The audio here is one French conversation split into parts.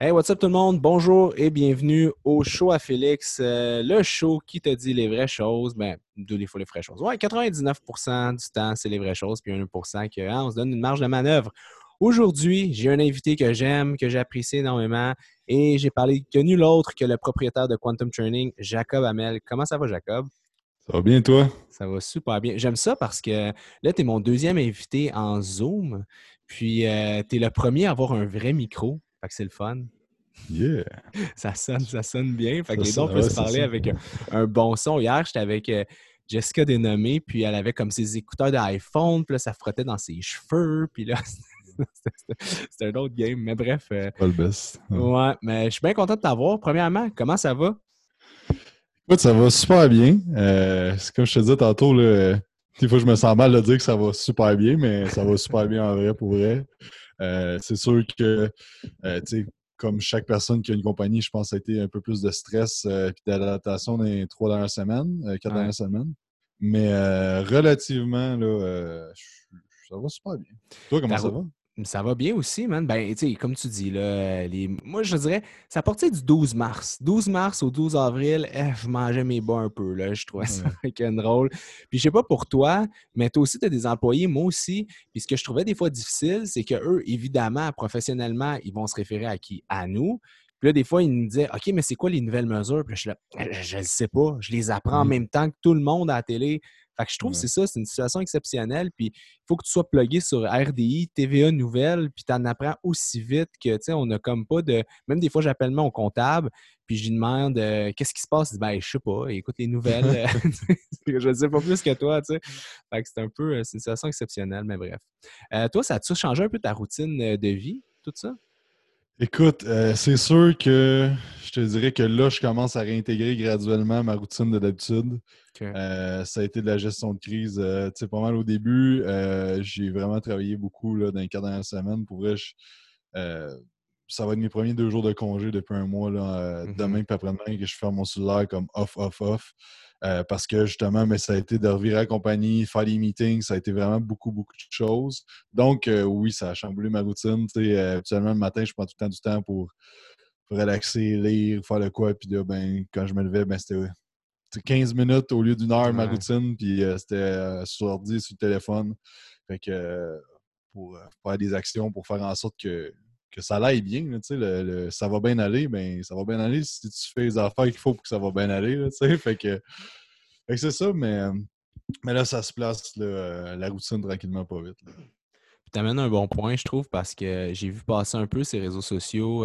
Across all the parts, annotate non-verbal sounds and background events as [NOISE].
Hey, what's up tout le monde? Bonjour et bienvenue au show à Félix. Euh, le show qui te dit les vraies choses. Ben, deux fois les vraies choses. Ouais, 99% du temps, c'est les vraies choses, puis 1% qu'on hein, on se donne une marge de manœuvre. Aujourd'hui, j'ai un invité que j'aime, que j'apprécie énormément, et j'ai parlé que nul autre que le propriétaire de Quantum Training, Jacob Hamel. Comment ça va, Jacob? Ça va bien, toi? Ça va super bien. J'aime ça parce que là, tu es mon deuxième invité en Zoom, puis euh, tu es le premier à avoir un vrai micro. Fait que c'est le fun. Yeah! [LAUGHS] Ça sonne, ça sonne bien. Fait que les on peut se parler avec un, bon son. Hier, j'étais avec euh, Jessica Dénommée, puis elle avait comme ses écouteurs d'iPhone, puis là, ça frottait dans ses cheveux, puis là, [LAUGHS] c'était un autre game. Mais bref. Euh, pas le best. Ouais. mais je suis bien content de t'avoir. Premièrement, comment ça va? Écoute, ça va super bien. Euh, c'est comme je te disais tantôt, là, des fois, je me sens mal de dire que ça va super bien, mais ça va super bien en vrai pour vrai. Euh, c'est sûr que, euh, tu sais, comme chaque personne qui a une compagnie, je pense que ça a été un peu plus de stress et d'adaptation dans les trois dernières semaines, quatre dernières semaines. Mais relativement, là, ça va super bien. Toi, comment ça va? Ça va bien aussi, man. Ben, tu sais, comme tu dis, là, les... moi, je dirais, ça partait du 12 mars. 12 mars au 12 avril, eh, je mangeais mes bas un peu, là. Je trouvais ça [LAUGHS] rock'n'roll. Puis, je sais pas pour toi, mais toi aussi, tu as des employés, moi aussi. Puis, ce que je trouvais des fois difficile, c'est qu'eux, évidemment, professionnellement, ils vont se référer à qui? À nous. Puis là, des fois, ils nous disaient OK, mais c'est quoi les nouvelles mesures? Puis là, je suis là, je ne sais pas. Je les apprends en mmh. même temps que tout le monde à la télé. Fait que je trouve que c'est ça, c'est une situation exceptionnelle. Puis il faut que tu sois plugué sur RDI, TVA Nouvelles, puis tu en apprends aussi vite que, tu sais, on n'a comme pas de. Même des fois, j'appelle mon comptable, puis je lui demande euh, qu'est-ce qui se passe. Il dit, ben, je sais pas, écoute les nouvelles. [LAUGHS] [LAUGHS] je ne sais pas plus que toi, tu sais. Fait que c'est un peu, euh, c'est une situation exceptionnelle, mais bref. Euh, toi, ça a-tu changé un peu ta routine de vie, tout ça? Écoute, c'est sûr que je te dirais que là, je commence à réintégrer graduellement ma routine de d'habitude. Euh, ça a été de la gestion de crise. Euh, tu sais, pas mal au début. Euh, j'ai vraiment travaillé beaucoup là, dans les quatre dernières semaines. Pour vrai, ça va être mes premiers deux jours de congé depuis un mois. Là, mm-hmm. Demain et après-demain, que je fais mon cellulaire comme off, off, off. Parce que justement, mais ça a été de revirer la compagnie, faire des meetings, ça a été vraiment beaucoup, beaucoup de choses. Donc, oui, ça a chamboulé ma routine. Tu sais, habituellement, le matin, je prends tout le temps du temps pour, relaxer, lire, faire le quoi. Puis là, ben, quand je me levais, ben, c'était 15 minutes au lieu d'une heure, ma routine, puis euh, c'était euh, sur l'ordi, sur le téléphone. Fait que euh, pour faire des actions, pour faire en sorte que, que ça aille bien, le, ça va bien aller, ben ça va bien aller si tu fais les affaires qu'il faut pour que ça va bien aller. fait que, c'est ça, mais, mais là, ça se place la routine tranquillement pas vite. Tu amènes un bon point, je trouve, parce que j'ai vu passer un peu ces réseaux sociaux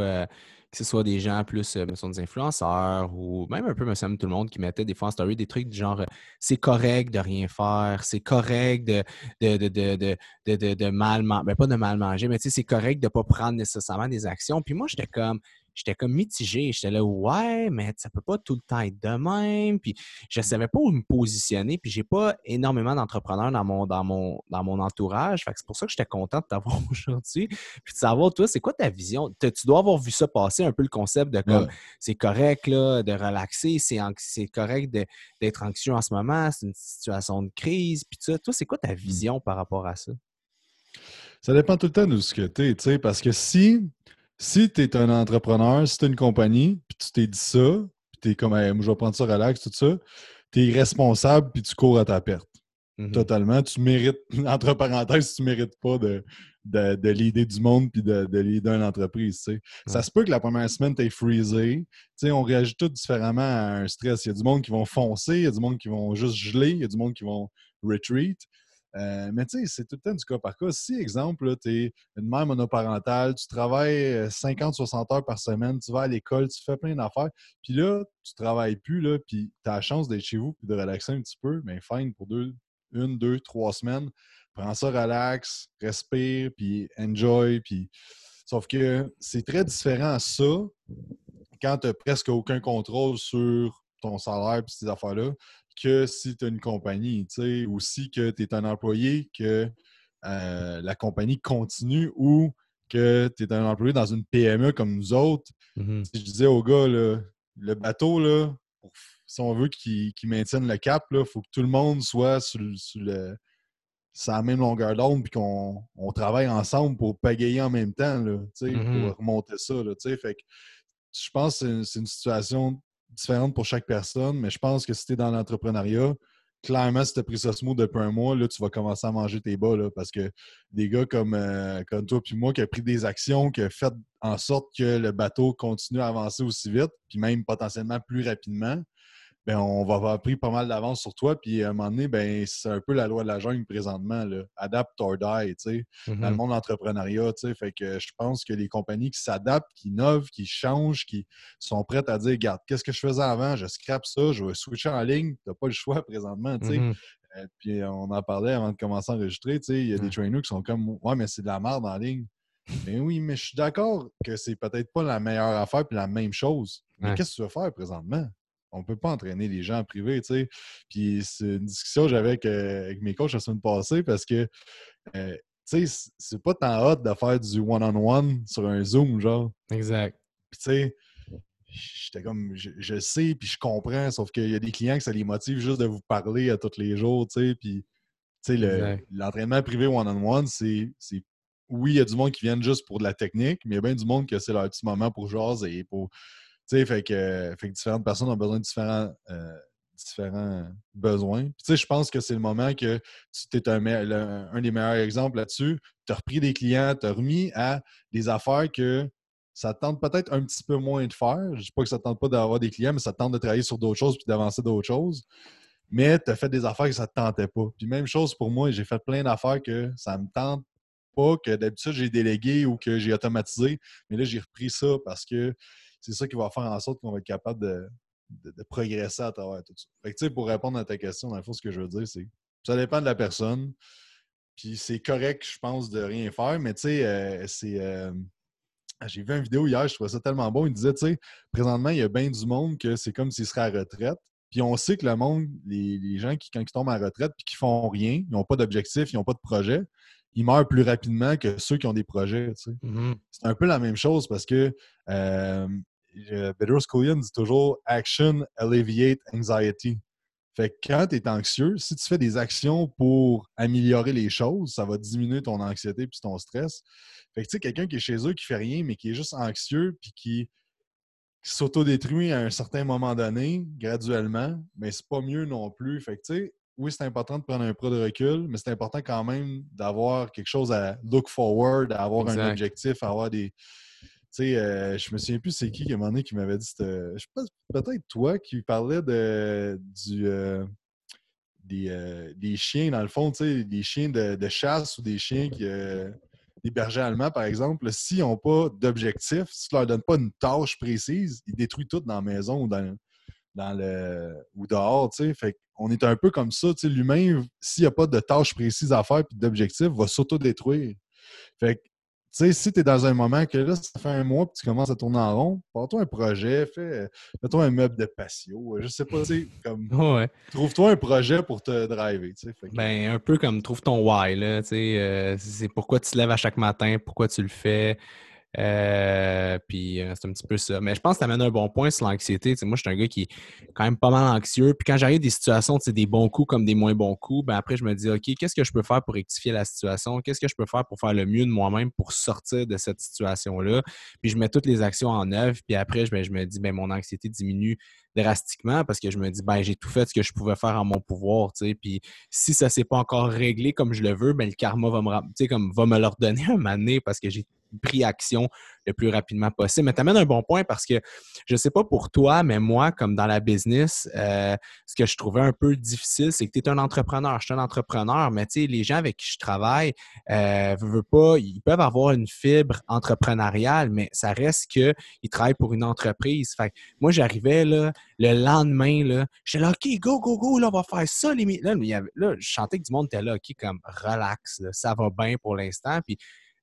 que ce soit des gens plus, euh, des influenceurs ou même un peu, me semble, tout le monde qui mettait des fois en story des trucs du genre euh, c'est correct de rien faire, c'est correct de, de, de, de, mal manger, ben, pas de mal manger, mais c'est correct de ne pas prendre nécessairement des actions. Puis moi, j'étais comme, j'étais comme mitigé. J'étais là, ouais, mais ça peut pas tout le temps être de même. Puis je mmh. savais pas où me positionner. Puis j'ai pas énormément d'entrepreneurs dans mon, dans, mon, dans mon entourage. Fait que c'est pour ça que j'étais content de t'avoir [LAUGHS] aujourd'hui. Puis de savoir, toi, c'est quoi ta vision? Tu dois avoir vu ça passer un peu le concept de comme c'est correct là, de relaxer, c'est correct d'être anxieux en ce moment, c'est une situation de crise. Puis ça, toi, c'est quoi ta mmh. vision par rapport à ça? Ça dépend tout le temps de ce que tu es, tu sais, parce que si si tu es un entrepreneur, si tu es une compagnie, puis tu t'es dit ça, puis tu es comme, moi, je vais prendre ça relax, tout ça, tu es irresponsable, puis tu cours à ta perte. Mm-hmm. Totalement. Tu mérites, [LAUGHS] entre parenthèses, tu ne mérites pas de, de, de l'idée du monde puis de, de l'idée d'une entreprise. Ça se peut que la première semaine, tu es freezé. on réagit tous différemment à un stress. Il y a du monde qui vont foncer, il y a du monde qui vont juste geler, il y a du monde qui vont retreat. Euh, mais tu sais, c'est tout le temps du cas par cas. Si, exemple, tu es une mère monoparentale, tu travailles 50-60 euh, heures par semaine, tu vas à l'école, tu fais plein d'affaires, puis là, tu travailles plus, là, puis tu as la chance d'être chez vous et de relaxer un petit peu, mais fine, pour deux, une, deux, trois semaines, prends ça, relax, respire, puis enjoy, puis... Sauf que c'est très différent ça quand tu n'as presque aucun contrôle sur ton salaire et ces affaires-là, que si tu as une compagnie, tu sais, aussi que tu es un employé, que euh, la compagnie continue ou que tu es un employé dans une PME comme nous autres. Mm-hmm. Si je disais au gars, le bateau, là, si on veut qu'il maintienne le cap, il faut que tout le monde soit sur, le, c'est la même longueur d'onde puis qu'on on travaille ensemble pour pagayer en même temps, là, mm-hmm. pour remonter ça. Là, fait que, je pense que c'est une, situation différente pour chaque personne, mais je pense que si tu es dans l'entrepreneuriat, clairement, si tu as pris ça smooth depuis un mois, là, tu vas commencer à manger tes bas. Parce que des gars comme, euh, comme toi puis moi qui ont pris des actions, qui ont fait en sorte que le bateau continue à avancer aussi vite, puis même potentiellement plus rapidement, ben, on va avoir pris pas mal d'avance sur toi. Puis à un moment donné, ben, c'est un peu la loi de la jungle présentement. Là. Adapt or die, tu sais, dans le mm-hmm. monde de l'entrepreneuriat. Fait que je pense que les compagnies qui s'adaptent, qui innovent, qui changent, qui sont prêtes à dire Regarde, qu'est-ce que je faisais avant? Je scrape ça, je vais switcher en ligne. Tu n'as pas le choix présentement. tu sais. Mm-hmm. Euh, puis on en parlait avant de commencer à enregistrer. Il y a des trainers qui sont comme Ouais, mais c'est de la merde en ligne. Mais oui, mais je suis d'accord que c'est peut-être pas la meilleure affaire puis la même chose. Mais qu'est-ce que tu veux faire présentement? On ne peut pas entraîner les gens en privé, tu sais. Puis c'est une discussion que j'avais avec, euh, mes coachs la semaine passée parce que, euh, tu sais, c'est pas tant hot de faire du one-on-one sur un Zoom, genre. Exact. Puis tu sais, j'étais comme, je, sais, puis je comprends, sauf qu'il y a des clients que ça les motive juste de vous parler à tous les jours, tu sais. Puis, tu sais, l'entraînement privé one-on-one, c'est oui, il y a du monde qui vient juste pour de la technique, mais il y a bien du monde que c'est leur petit moment pour jaser et pour sais, fait que, fait que différentes personnes ont besoin de différents, euh, différents besoins. tu sais, je pense que c'est le moment que tu es un, des meilleurs exemples là-dessus. Tu as repris des clients, tu as remis à des affaires que ça tente peut-être un petit peu moins de faire. Je ne dis pas que ça tente pas d'avoir des clients, mais ça tente de travailler sur d'autres choses puis d'avancer d'autres choses. Mais tu as fait des affaires que ça ne te tentait pas. Puis même chose pour moi, j'ai fait plein d'affaires que ça me tente pas, que d'habitude j'ai délégué ou que j'ai automatisé. Mais là, j'ai repris ça parce que c'est ça qui va faire en sorte qu'on va être capable de, progresser à travers tout ça. Fait que, pour répondre à ta question, dans le fond, ce que je veux dire, c'est ça dépend de la personne. Puis c'est correct, je pense, de rien faire, mais tu sais, euh, c'est. Euh, j'ai vu une vidéo hier, je trouvais ça tellement bon. Il disait, tu sais, présentement, il y a bien du monde que c'est comme s'ils seraient à retraite. Puis on sait que le monde, les, gens qui, quand ils tombent à retraite puis qui font rien, ils n'ont pas d'objectif, ils n'ont pas de projet, ils meurent plus rapidement que ceux qui ont des projets. Mm-hmm. C'est un peu la même chose parce que euh, Bedros Koulian dit toujours Action alleviate anxiety. Fait que quand tu es anxieux, si tu fais des actions pour améliorer les choses, ça va diminuer ton anxiété puis ton stress. Fait que tu sais, quelqu'un qui est chez eux, qui fait rien, mais qui est juste anxieux puis qui, s'autodétruit à un certain moment donné, graduellement, mais c'est pas mieux non plus. Fait que tu sais, oui, c'est important de prendre un pas de recul, mais c'est important quand même d'avoir quelque chose à look forward, à avoir un objectif, à avoir des, sais, euh, je me souviens plus c'est qui, un qui m'avait dit, je sais pas, peut-être toi qui parlais de, du, euh, euh, des, chiens, dans le fond, tu sais, des chiens de, chasse ou des chiens qui. des bergers allemands, par exemple, s'ils n'ont pas d'objectif, si tu leur donnes pas une tâche précise, ils détruisent tout dans la maison ou dans, dans le ou dehors, tu sais. Fait on est un peu comme ça, tu sais. L'humain, s'il n'y a pas de tâche précise à faire et d'objectif, va s'auto-détruire. Fait que sais, si tu es dans un moment que là, ça fait un mois que tu commences à tourner en rond, prends-toi un projet, fais, toi un meuble de patio, je sais pas, tu sais, comme. [LAUGHS] Trouve-toi un projet pour te driver, tu sais. Ben, un peu comme trouve ton why, là, tu sais. Euh, c'est pourquoi tu te lèves à chaque matin, pourquoi tu le fais. Euh, puis euh, c'est un petit peu ça. Mais je pense que tu amènes un bon point sur l'anxiété. moi, je suis un gars qui est quand même pas mal anxieux. Puis quand j'arrive des situations, des bons coups comme des moins bons coups, ben après, je me dis, OK, qu'est-ce que je peux faire pour rectifier la situation? Qu'est-ce que je peux faire pour faire le mieux de moi-même pour sortir de cette situation-là? Puis je mets toutes les actions en œuvre. Puis après, je, ben, je me dis, ben, mon anxiété diminue drastiquement parce que je me dis, ben, j'ai tout fait ce que je pouvais faire en mon pouvoir. Puis si ça s'est pas encore réglé comme je le veux, ben, le karma va me, comme, va me le redonner [LAUGHS] un moment parce que j'ai pris action le plus rapidement possible. Mais tu amènes un bon point parce que je ne sais pas pour toi, mais moi, comme dans la business, euh, ce que je trouvais un peu difficile, c'est que tu es un entrepreneur. Je suis un entrepreneur, mais tu sais, les gens avec qui je travaille, euh, pas, ils peuvent avoir une fibre entrepreneuriale, mais ça reste qu'ils travaillent pour une entreprise. Fait moi, j'arrivais là, le lendemain, là, j'étais là, OK, go, go, go, là, on va faire ça. Les... Là, là, je chantais que du monde était là, OK, comme relax, ça va bien pour l'instant. Puis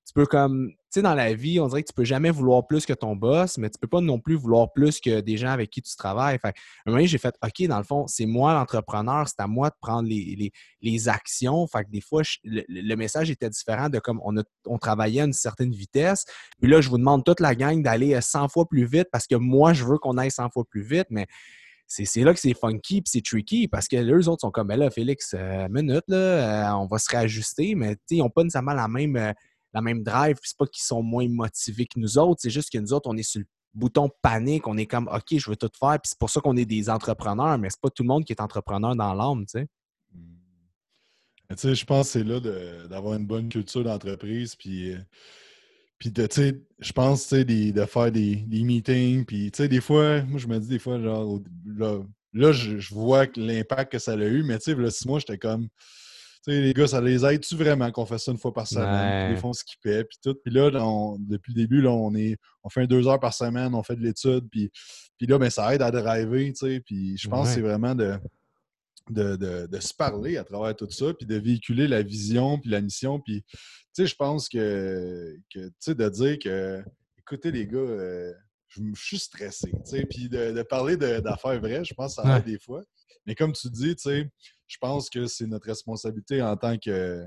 tu peux comme, tu sais, dans la vie, on dirait que tu peux jamais vouloir plus que ton boss, mais tu peux pas non plus vouloir plus que des gens avec qui tu travailles. Fait, un moment, j'ai fait, OK, dans le fond, c'est moi l'entrepreneur, c'est à moi de prendre les, les, actions. Fait que des fois, le, message était différent de comme on, on travaillait à une certaine vitesse. Puis là, je vous demande toute la gang d'aller 100 fois plus vite parce que moi, je veux qu'on aille 100 fois plus vite, mais c'est là que c'est funky puis c'est tricky parce que les autres sont comme, ben là, Félix, euh, minute, là, on va se réajuster, mais ils n'ont pas nécessairement la même, la même drive. C'est pas qu'ils sont moins motivés que nous autres, c'est juste que nous autres, on est sur le bouton panique, on est comme OK, je veux tout faire, puis c'est pour ça qu'on est des entrepreneurs, mais c'est pas tout le monde qui est entrepreneur dans l'âme, tu sais. Tu sais, je pense que c'est là d'avoir une bonne culture d'entreprise, puis, euh, puis tu sais, je pense, tu sais, de faire des, des meetings, puis, tu sais, des fois, moi, je me dis des fois, genre, là, je, vois l'impact que ça a eu, mais, tu sais, là, six mois, j'étais comme, tu sais, les gars, ça les aide-tu vraiment qu'on fait ça une fois par semaine? Ils font ce qu'ils paient, puis tout. Puis là, depuis le début, là, on, est, on fait deux heures par semaine, on fait de l'étude, puis, puis là, ben, ça aide à driver, tu sais. Puis je pense que c'est vraiment de, de, se parler à travers tout ça, puis de véhiculer la vision, puis la mission. Puis, tu sais, je pense que, que tu sais, de dire que, écoutez, les gars, euh, je, suis stressé, tu sais, puis de, parler d'affaires vraies, je pense que ça aide des fois. Mais comme tu dis, tu sais, je pense que c'est notre responsabilité en tant que,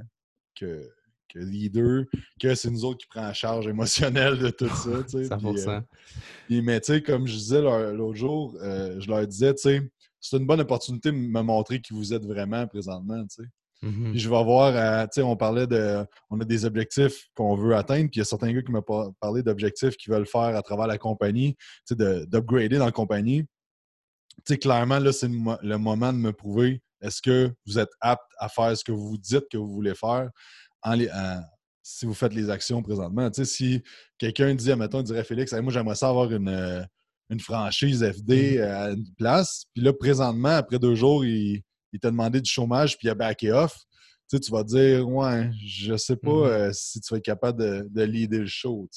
que, leader, que c'est nous autres qui prenons la charge émotionnelle de tout ça. Tu sais, 100%. Euh, mais tu sais, comme je disais l'autre jour, euh, je leur disais, tu sais, c'est une bonne opportunité de me montrer qui vous êtes vraiment présentement. Tu sais. Mm-hmm. Puis je vais avoir, euh, tu sais, on parlait de, on a des objectifs qu'on veut atteindre, puis il y a certains gars qui m'ont parlé d'objectifs qu'ils veulent faire à travers la compagnie, tu sais, d'upgrader dans la compagnie. Tu sais, clairement, là, c'est le moment de me prouver est-ce que vous êtes apte à faire ce que vous dites que vous voulez faire si vous faites les actions présentement? si quelqu'un dit, admettons, il dirait Félix, moi j'aimerais ça avoir une, euh, franchise FD mm-hmm. à une place, puis là, présentement, après deux jours, il, t'a demandé du chômage, puis il a backé off. tu vas dire, ouais, je sais pas mm-hmm. euh, si tu vas être capable de, de leader le show,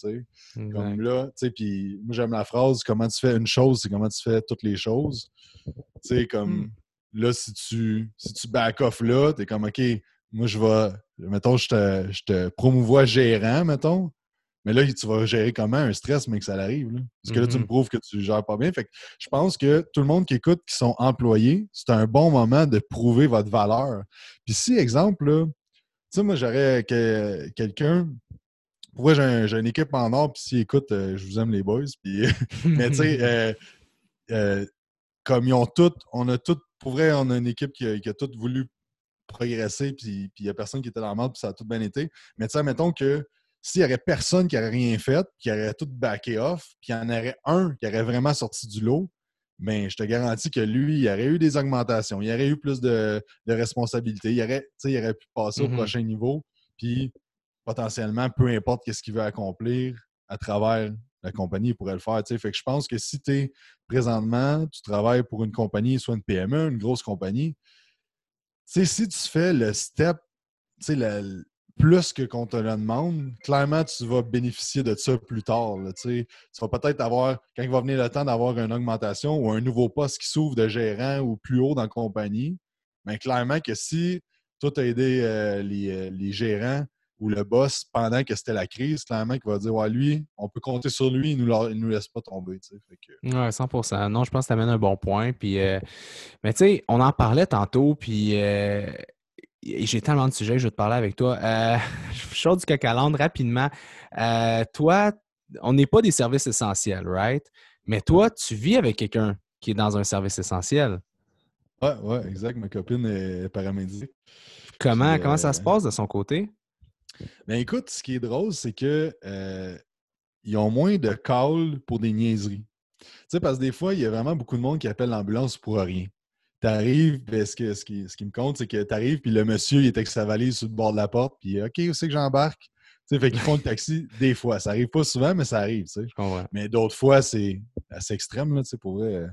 Comme là, puis moi j'aime la phrase, comment tu fais une chose, c'est comment tu fais toutes les choses. Tu comme mm. Là, si tu, si tu back off là, tu es comme, OK, moi, je vais, mettons, je te, je te promouvois gérant, mettons. Mais là, tu vas gérer comment un stress, mais que ça arrive. Parce que là, tu me mm-hmm. prouves que tu gères pas bien. Fait que je pense que tout le monde qui écoute, qui sont employés, c'est un bon moment de prouver votre valeur. Puis si, exemple, tu sais, moi, j'aurais quelqu'un. Pourquoi j'ai une équipe en or, puis s'ils écoutent, euh, je vous aime les boys. Puis, [LAUGHS] mais tu sais, [LAUGHS] euh, euh, comme ils ont toutes, on a toutes pour vrai, on a une équipe qui a, tout voulu progresser, puis il n'y a personne qui était dans le mode, puis ça a tout bien été. Mais tu sais, mettons que s'il n'y aurait personne qui n'aurait rien fait, qui aurait tout backé off, puis il y en aurait un qui aurait vraiment sorti du lot, bien, je te garantis que lui, il aurait eu des augmentations, il aurait eu plus de, responsabilités, il aurait, il aurait pu passer au mm-hmm. prochain niveau, puis potentiellement, peu importe ce qu'il veut accomplir à travers la compagnie pourrait le faire. Je pense que si tu es présentement, tu travailles pour une compagnie, soit une PME, une grosse compagnie, si tu fais le step plus que qu'on te le demande, clairement, tu vas bénéficier de ça plus tard. tu vas peut-être avoir, quand il va venir le temps d'avoir une augmentation ou un nouveau poste qui s'ouvre de gérant ou plus haut dans la compagnie, mais clairement que si toi, tu as aidé euh, les, euh, les, gérants ou le boss, pendant que c'était la crise, clairement, qui va dire Ouais, lui, on peut compter sur lui, il ne nous, nous, laisse pas tomber. Oui, 100% Non, je pense que tu amènes un bon point. Puis, euh, mais tu sais, on en parlait tantôt, puis euh, j'ai tellement de sujets, je vais te parler avec toi. Euh, [LAUGHS] je du coq rapidement. Euh, toi, on n'est pas des services essentiels, right? Mais toi, tu vis avec quelqu'un qui est dans un service essentiel. Oui, ouais, exact. Ma copine est paramédic. Comment, comment ça se passe de son côté? Ben écoute, ce qui est drôle, c'est que euh, ils ont moins de calls pour des niaiseries. Tu sais, parce que des fois, il y a vraiment beaucoup de monde qui appelle l'ambulance pour rien. Tu arrives, ben, ce, ce, qui, ce qui me compte, c'est que tu arrives, puis le monsieur, il est avec sa valise sur le bord de la porte, puis OK, où c'est que j'embarque? Tu sais, fait qu'ils font le taxi [LAUGHS] des fois. Ça arrive pas souvent, mais ça arrive. Mais d'autres fois, c'est assez extrême, là, tu sais, pour vrai. Euh,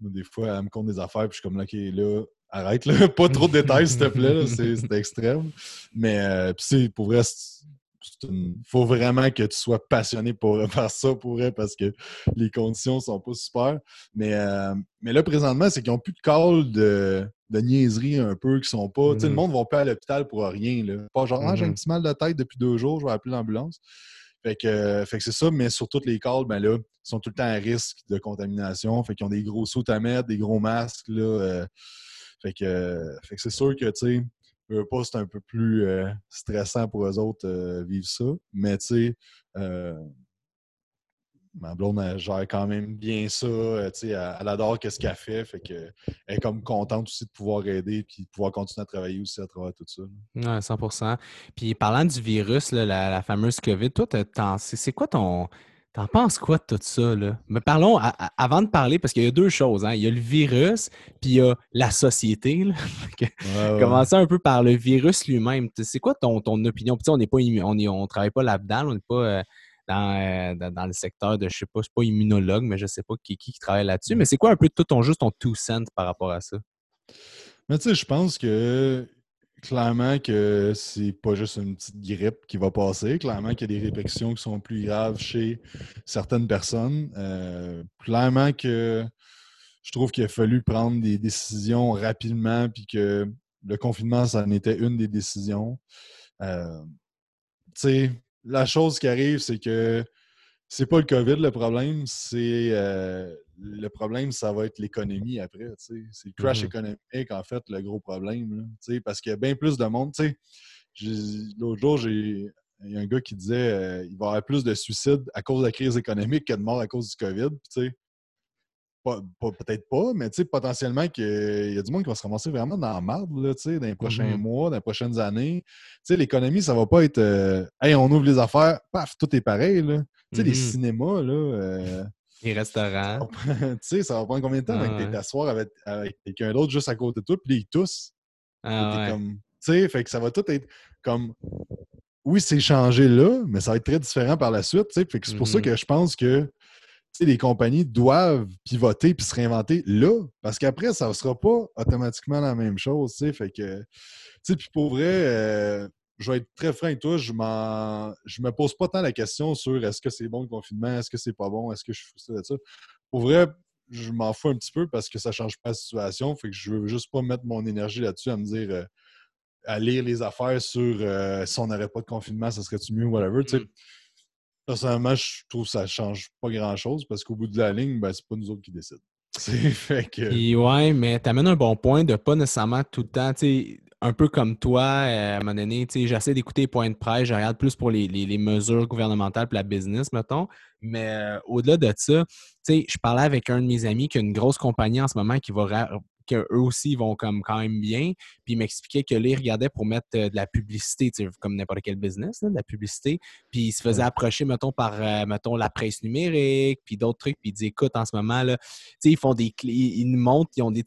des fois, elle me compte des affaires, puis je suis comme là, OK, là, arrête, là. [LAUGHS] pas trop de détails, s'il te plaît. C'est extrême. Mais euh, c'est pour vrai, il faut vraiment que tu sois passionné pour [LAUGHS] faire ça pour vrai parce que les conditions sont pas super. Mais, euh, mais là, présentement, c'est qu'ils n'ont plus de call de, de niaiserie un peu qui sont pas. Tu sais, le mm-hmm. monde ne va pas à l'hôpital pour rien. Là. Pas genre, ah, j'ai un mm-hmm. petit mal de tête depuis deux jours, je vais appeler l'ambulance. Fait que, fait que c'est ça, mais sur toutes les calls, ben là, ils sont tout le temps à risque de contamination. Fait qu'ils ont des gros sauts à mettre, des gros masques. Là, euh, fait que, c'est sûr que, tu sais, pas, c'est un peu plus euh, stressant pour eux autres euh, vivre ça. Mais, tu sais, euh, ma blonde, gère quand même bien ça. Euh, elle, elle adore ce qu'elle fait. Fait que, elle est comme contente aussi de pouvoir aider et de pouvoir continuer à travailler aussi à travers tout ça. Oui, 100 Puis parlant du virus, la, fameuse COVID, toi, c'est quoi ton. T'en penses quoi de tout ça? Là? Mais parlons, avant de parler, parce qu'il y a deux choses. Hein? Il y a le virus, puis il y a la société. [LAUGHS] Commencer un peu par le virus lui-même. C'est quoi ton, ton opinion? Puis, on n'est pas on, on travaille pas là-dedans, on n'est pas euh, euh, dans, dans, le secteur de, je sais pas, c'est pas immunologue, mais je sais pas qui, qui, travaille là-dessus. Mais c'est quoi un peu tout ton juste ton two cents par rapport à ça? Mais tu sais, je pense que clairement que c'est pas juste une petite grippe qui va passer. Clairement qu'il y a des répercussions qui sont plus graves chez certaines personnes. Euh, clairement que je trouve qu'il a fallu prendre des décisions rapidement, puis que le confinement, ça en était une des décisions. Euh, tu sais, la chose qui arrive, c'est que c'est pas le COVID le problème, c'est euh, le problème, ça va être l'économie après. C'est le crash mmh économique, en fait, le gros problème. parce qu'il y a bien plus de monde. L'autre jour, il y a un gars qui disait euh, il va y avoir plus de suicides à cause de la crise économique que de morts à cause du COVID. peut-être pas, mais potentiellement qu'il y a du monde qui va se ramasser vraiment dans la marde dans les prochains mmh mois, dans les prochaines années. L'économie, ça va pas être euh, Hey, on ouvre les affaires, paf, tout est pareil. Là. Tu sais, les mmh cinémas, là. Euh, les restaurants. [LAUGHS] tu sais, ça va prendre combien de temps avec ah, t'asseoir avec, avec quelqu'un d'autre juste à côté de toi, puis ils tous. Ah, Tu sais, fait que ça va tout être comme. Oui, c'est changé là, mais ça va être très différent par la suite. Fait que c'est pour ça mmh que je pense que les compagnies doivent pivoter puis se réinventer là, parce qu'après, ça ne sera pas automatiquement la même chose. Fait que, puis pour vrai, euh, je vais être très franc avec toi, je ne je me pose pas tant la question sur est-ce que c'est bon le confinement, est-ce que c'est pas bon, est-ce que je suis frustré de ça. Pour vrai, je m'en fous un petit peu parce que ça ne change pas la situation. Fait que je veux juste pas mettre mon énergie là-dessus à me dire euh, à lire les affaires sur euh, si on n'aurait pas de confinement, ça serait-tu mieux, whatever. Mm. Personnellement, je trouve que ça ne change pas grand-chose parce qu'au bout de la ligne, ben, c'est pas nous autres qui décident. [LAUGHS] fait que. Puis ouais, mais tu amènes un bon point de pas nécessairement tout le temps, un peu comme toi, euh, à un moment donné, j'essaie d'écouter les points de presse, je regarde plus pour les, mesures gouvernementales pour la business, mettons. Mais euh, au-delà de ça, je parlais avec un de mes amis qui a une grosse compagnie en ce moment qui va qu'eux aussi vont comme quand même bien. Puis ils m'expliquaient que là, ils regardaient pour mettre euh, de la publicité, comme n'importe quel business, de la publicité. Puis ils se faisaient approcher, mettons, par, euh, mettons, la presse numérique, puis d'autres trucs. Puis ils disaient, écoute, en ce moment, là, ils font des ils nous montrent, ils ont des,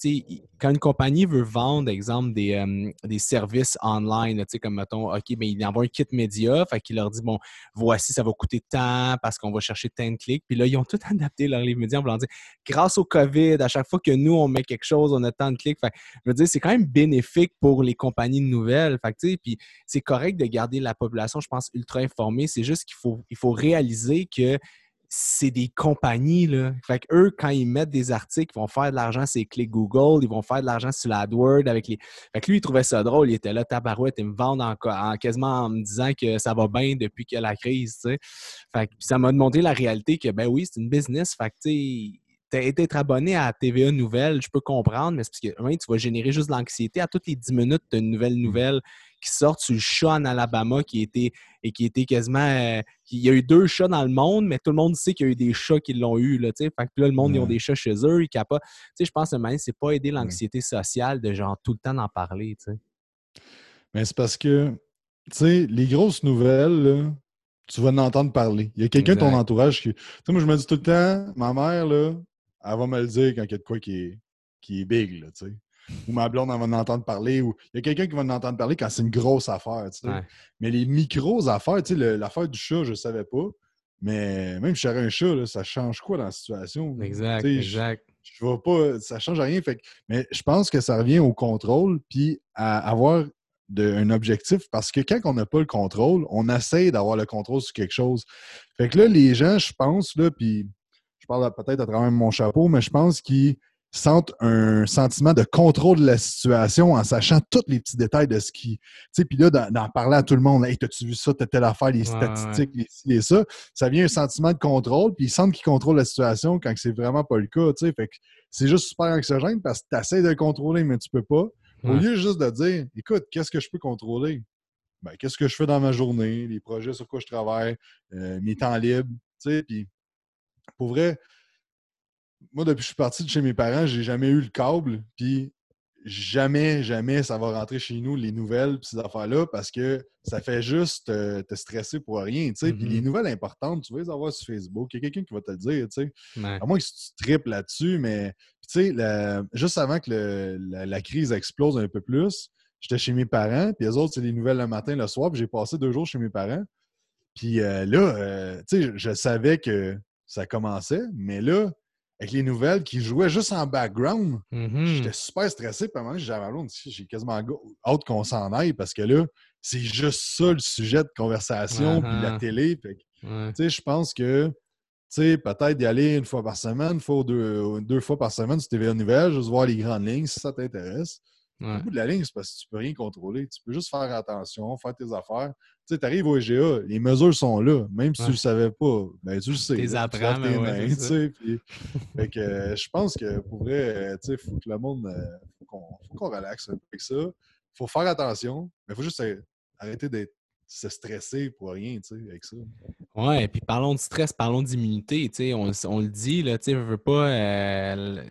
quand une compagnie veut vendre, exemple, des, euh, des services online, comme, mettons, OK, mais il envoie un kit média, fait leur dit, bon, voici, ça va coûter tant parce qu'on va chercher tant de clics. Puis là, ils ont tout [LAUGHS] adapté leur livre média en voulant dire, grâce au COVID, à chaque fois que nous, on met quelque chose, on a tant de clics. je veux dire, c'est quand même bénéfique pour les compagnies nouvelles. Fait puis c'est correct de garder la population, je pense, ultra informée. C'est juste qu'il faut, il faut réaliser que c'est des compagnies, là. Fait eux, quand ils mettent des articles, ils vont faire de l'argent sur les clics Google, ils vont faire de l'argent sur l'AdWord avec les. Fait que lui, il trouvait ça drôle, il était là, tabarouette, il me vendent en, quasiment en me disant que ça va bien depuis a la crise, tu sais. Fait que ça m'a demandé la réalité que, ben oui, c'est une business. Fait que, tu sais, être abonné à TVA Nouvelles, je peux comprendre, mais c'est parce que tu vas générer juste de l'anxiété. À toutes les 10 minutes, tu as une nouvelle nouvelle qui sort sur le chat en Alabama qui était et qui était quasiment. Euh, il y a eu deux chats dans le monde, mais tout le monde sait qu'il y a eu des chats qui l'ont eu. Là, fait que là, le monde, ils ont des chats chez eux. Ils pas. Je pense que c'est pas aider l'anxiété sociale de genre tout le temps d'en parler. Mais c'est parce que tu sais, les grosses nouvelles, là, tu vas en entendre parler. Il y a quelqu'un de ton entourage qui. Tu sais, moi, je me dis tout le temps, ma mère, là, elle va me le dire quand il y a de quoi qui est, qui est big, là, tu sais. Ou ma blonde, va en entendre parler. Ou il y a quelqu'un qui va en entendre parler quand c'est une grosse affaire, tu sais. Mais les micros affaires, tu sais, l'affaire du chat, je ne savais pas. Mais même si j'aurais un chat, là, ça change quoi dans la situation? Exact, exact. Je, vois pas, ça change rien. Fait mais je pense que ça revient au contrôle, puis à avoir un objectif parce que quand on n'a pas le contrôle, on essaie d'avoir le contrôle sur quelque chose. Fait que là, les gens, je pense, là, puis je parle peut-être à travers mon chapeau, mais je pense qu'ils sentent un sentiment de contrôle de la situation en sachant tous les petits détails de ce qui. Tu sais, puis là, d'en parler à tout le monde, hey, t'as-tu vu ça, t'as telle affaire, les statistiques, les les ça, ça vient un sentiment de contrôle, puis ils sentent qu'ils contrôlent la situation quand c'est vraiment pas le cas, tu sais. Fait que c'est juste super anxiogène parce que tu essaies de le contrôler, mais tu peux pas. Au lieu juste de dire, écoute, qu'est-ce que je peux contrôler? Ben, qu'est-ce que je fais dans ma journée, les projets sur quoi je travaille, euh, mes temps libres, tu sais, puis pour vrai, moi, depuis que je suis parti de chez mes parents, j'ai jamais eu le câble. Puis jamais, jamais ça va rentrer chez nous, les nouvelles, ces affaires-là, parce que ça fait juste te stresser pour rien, tu sais. Puis les mm-hmm. nouvelles importantes, tu vas les avoir sur Facebook, il y a quelqu'un qui va te le dire, tu sais. À moins que tu tripes là-dessus, mais, tu sais, juste avant que la, crise explose un peu plus, j'étais chez mes parents, puis les autres, c'est les nouvelles le matin, le soir, puis j'ai passé deux jours chez mes parents. Puis euh, là, euh, tu sais, je savais que ça commençait, mais là, avec les nouvelles qui jouaient juste en background. Mm-hmm. J'étais super stressé. Puis à un moment, j'avais j'ai quasiment hâte qu'on s'en aille parce que là, c'est juste ça le sujet de conversation, puis la uh-huh. télé. Je pense que peut-être d'y aller une fois par semaine, une fois ou deux, deux fois par semaine sur TVA Nouvelles, juste voir les grandes lignes si ça t'intéresse. Au bout de la ligne, c'est parce que tu peux rien contrôler. Tu peux juste faire attention, faire tes affaires. Tu arrives au EGA, les mesures sont là. Même si tu ne le savais pas, ben, tu le sais. Tu apprends, tes mains, [LAUGHS] fait que, euh, je pense que pour vrai, il faut que le monde, euh, faut qu'on relaxe avec ça. Il faut faire attention, mais il faut juste arrêter d'être se stresser pour rien, tu sais, avec ça. Ouais, et puis parlons de stress, parlons d'immunité, tu sais, on, le dit, là, tu sais, veut pas, euh,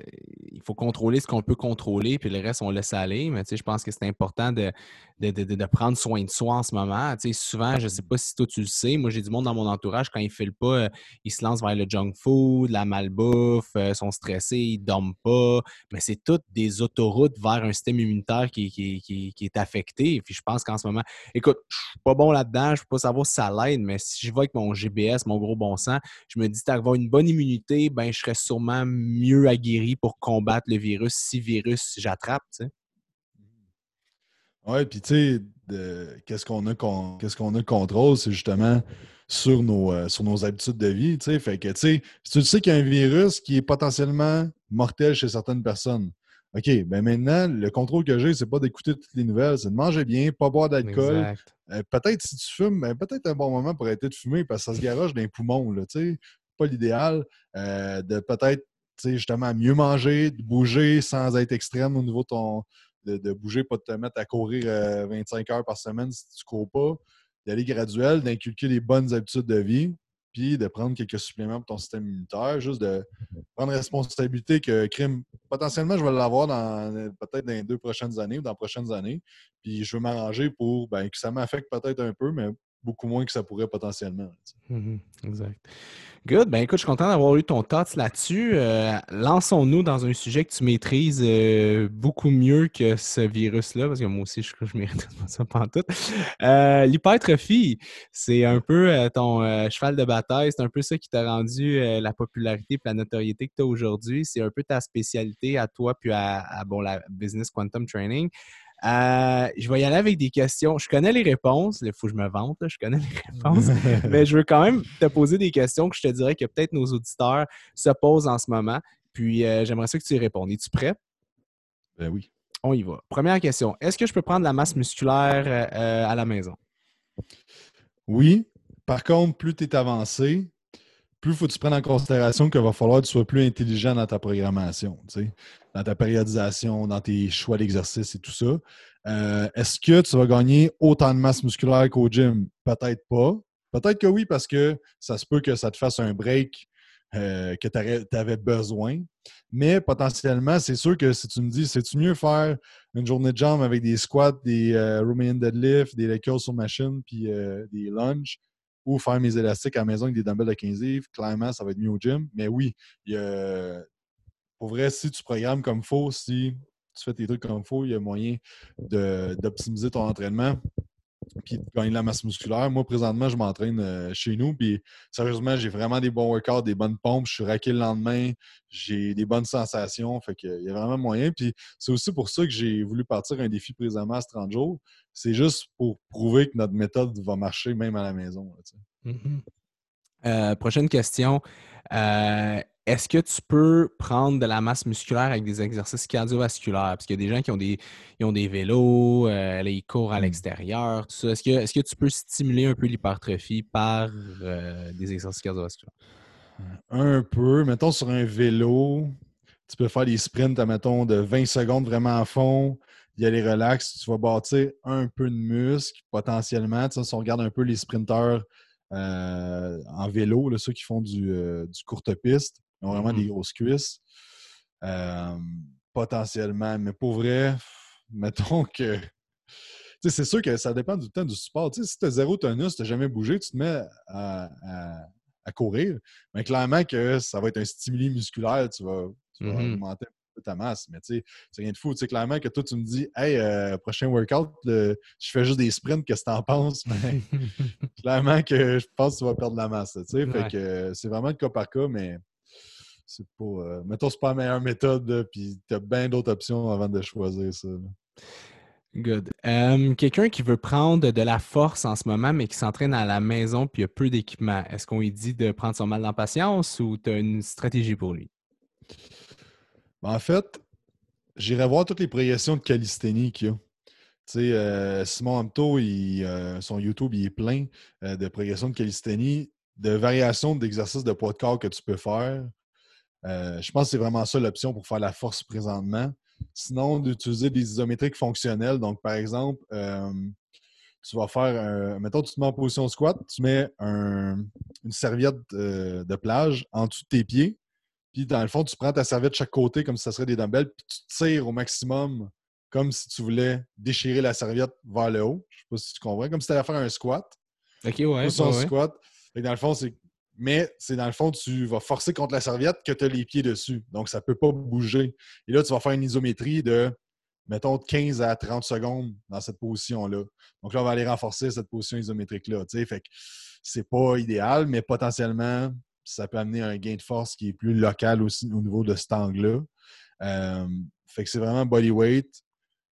il faut contrôler ce qu'on peut contrôler, puis le reste, on laisse aller, mais tu sais, je pense que c'est important de, de, prendre soin de soi en ce moment. Tu sais, souvent, je ne sais pas si toi tu le sais, moi j'ai du monde dans mon entourage, quand ils ne filent pas, euh, ils se lancent vers le junk food, la malbouffe, euh, sont stressés, ils ne dorment pas, mais c'est toutes des autoroutes vers un système immunitaire qui, qui, est affecté. Puis je pense qu'en ce moment, écoute, je suis pas bon là-dedans, je ne peux pas savoir si ça l'aide, mais si je vois avec mon GBS, mon gros bon sens, je me dis d'avoir une bonne immunité, ben je serais sûrement mieux aguerri pour combattre le virus si virus j'attrape, tu sais. Oui, puis tu sais, qu'est-ce qu'on a, qu'est-ce qu'on a contrôle, c'est justement sur nos, euh, sur nos habitudes de vie. tu sais. Fait que, tu sais, si tu sais qu'il y a un virus qui est potentiellement mortel chez certaines personnes, OK, ben maintenant, le contrôle que j'ai, c'est pas d'écouter toutes les nouvelles, c'est de manger bien, pas boire d'alcool. Euh, peut-être si tu fumes, ben, peut-être un bon moment pour arrêter de fumer parce que ça se garoche dans les poumons, là, tu sais. Pas l'idéal. Euh, de peut-être, tu sais, justement, mieux manger, de bouger sans être extrême au niveau de ton, de, bouger, pas de te mettre à courir 25 euh, heures par semaine si tu cours pas, d'aller graduel, d'inculquer les bonnes habitudes de vie, puis de prendre quelques suppléments pour ton système immunitaire, juste de prendre responsabilité que crime, potentiellement, je vais l'avoir dans peut-être dans les deux prochaines années ou dans les prochaines années. Puis je veux m'arranger pour ben, que ça m'affecte peut-être un peu, mais beaucoup moins que ça pourrait potentiellement. Mm-hmm. exact. Good. Ben écoute, je suis content d'avoir eu ton thoughts là-dessus. Euh, lançons-nous dans un sujet que tu maîtrises euh, beaucoup mieux que ce virus-là, parce que moi aussi, je, je mérite [LAUGHS] ça pas tout. Euh, l'hypertrophie, c'est un peu ton cheval de bataille. C'est un peu ça qui t'a rendu la popularité et la notoriété que tu as aujourd'hui. C'est un peu ta spécialité à toi puis à, la Business Quantum Training. Euh, je vais y aller avec des questions. Je connais les réponses. Il faut que je me vante. je connais les réponses. [LAUGHS] mais je veux quand même te poser des questions que je te dirais que peut-être nos auditeurs se posent en ce moment. Puis euh, j'aimerais ça que tu y répondes. Es-tu prêt? Ben oui. On y va. Première question. Est-ce que je peux prendre la masse musculaire euh, à la maison? Oui. Par contre, plus tu es avancé, plus faut que tu prennes en considération qu'il va falloir que tu sois plus intelligent dans ta programmation, dans ta périodisation, dans tes choix d'exercice et tout ça. Euh, est-ce que tu vas gagner autant de masse musculaire qu'au gym? Peut-être pas. Peut-être que oui, parce que ça se peut que ça te fasse un break euh, que tu avais besoin. Mais potentiellement, c'est sûr que si tu me dis, c'est-tu mieux faire une journée de jambes avec des squats, des euh, Romanian deadlift, des leg sur machine, puis des lunges, ou faire mes élastiques à la maison avec des dumbbells de 15 livres, clairement, ça va être mieux au gym. Mais oui, il pour vrai, si tu programmes comme faut, si tu fais tes trucs comme faut, il y a moyen d'optimiser ton entraînement puis de gagner de la masse musculaire. Moi, présentement, je m'entraîne euh, chez nous, puis sérieusement, j'ai vraiment des bons workouts, des bonnes pompes. Je suis raqué le lendemain, j'ai des bonnes sensations, fait qu'il y a vraiment moyen. Puis c'est aussi pour ça que j'ai voulu partir un défi présentement à 30 jours. C'est juste pour prouver que notre méthode va marcher même à la maison. Mm-hmm. Euh, prochaine question. Euh, est-ce que tu peux prendre de la masse musculaire avec des exercices cardiovasculaires? Parce qu'il y a des gens qui ont des, ont des vélos, euh, ils courent à mmh. l'extérieur, tout ça. Est-ce que, est que tu peux stimuler un peu l'hypertrophie par euh, des exercices cardiovasculaires? Un peu. Mettons sur un vélo, tu peux faire des sprints, mettons, de 20 secondes vraiment à fond, y aller relax. Tu vas bâtir un peu de muscle potentiellement. si on regarde un peu les sprinteurs en vélo, ceux qui font du, du courte piste, ils ont vraiment des mm-hmm. grosses cuisses. potentiellement, mais pour vrai, [LAUGHS] mettons que c'est sûr que ça dépend du temps du sport. si tu as zéro tonus, tu n'as jamais bougé, tu te mets à, courir. Mais clairement que ça va être un stimuli musculaire, tu vas, mm-hmm. augmenter un peu ta masse. Mais c'est rien de fou. clairement que toi, tu me dis Hey, euh, prochain workout, je fais juste des sprints, qu'est-ce que tu en penses? Mais [LAUGHS] clairement que je pense que tu vas perdre de la masse. Fait que c'est vraiment le cas par cas, mais c'est pas. Euh, mettons, c'est pas la meilleure méthode, puis tu as bien d'autres options avant de choisir ça. Good. Quelqu'un qui veut prendre de la force en ce moment, mais qui s'entraîne à la maison puis il a peu d'équipement, est-ce qu'on lui dit de prendre son mal en patience ou tu as une stratégie pour lui? Ben, en fait, j'irai voir toutes les projections de calisthénie qu'il y a. Tu sais, euh, Simon Amto, euh, son YouTube, il est plein euh, de progression de calisthénie, de variations d'exercices de poids de corps que tu peux faire. Je pense que c'est vraiment ça l'option pour faire la force présentement. Sinon, d'utiliser des isométriques fonctionnels. Donc, par exemple, euh, tu vas faire, un, mettons, tu te mets en position squat, tu mets une serviette euh, de plage en dessous de tes pieds. Puis, dans le fond, tu prends ta serviette de chaque côté comme si ça serait des dumbbells, puis tu tires au maximum comme si tu voulais déchirer la serviette vers le haut. Je ne sais pas si tu comprends. Comme si tu allais faire un squat. OK, ouais. squat. Et dans le fond, c'est mais c'est dans le fond, tu vas forcer contre la serviette que tu as les pieds dessus. Donc, ça ne peut pas bouger. Et là, tu vas faire une isométrie de, mettons, de 15 à 30 secondes dans cette position-là. Donc là, on va aller renforcer cette position isométrique-là. Fait que c'est pas idéal, mais potentiellement, ça peut amener un gain de force qui est plus local aussi au niveau de cet angle-là. Euh, fait que c'est vraiment body weight.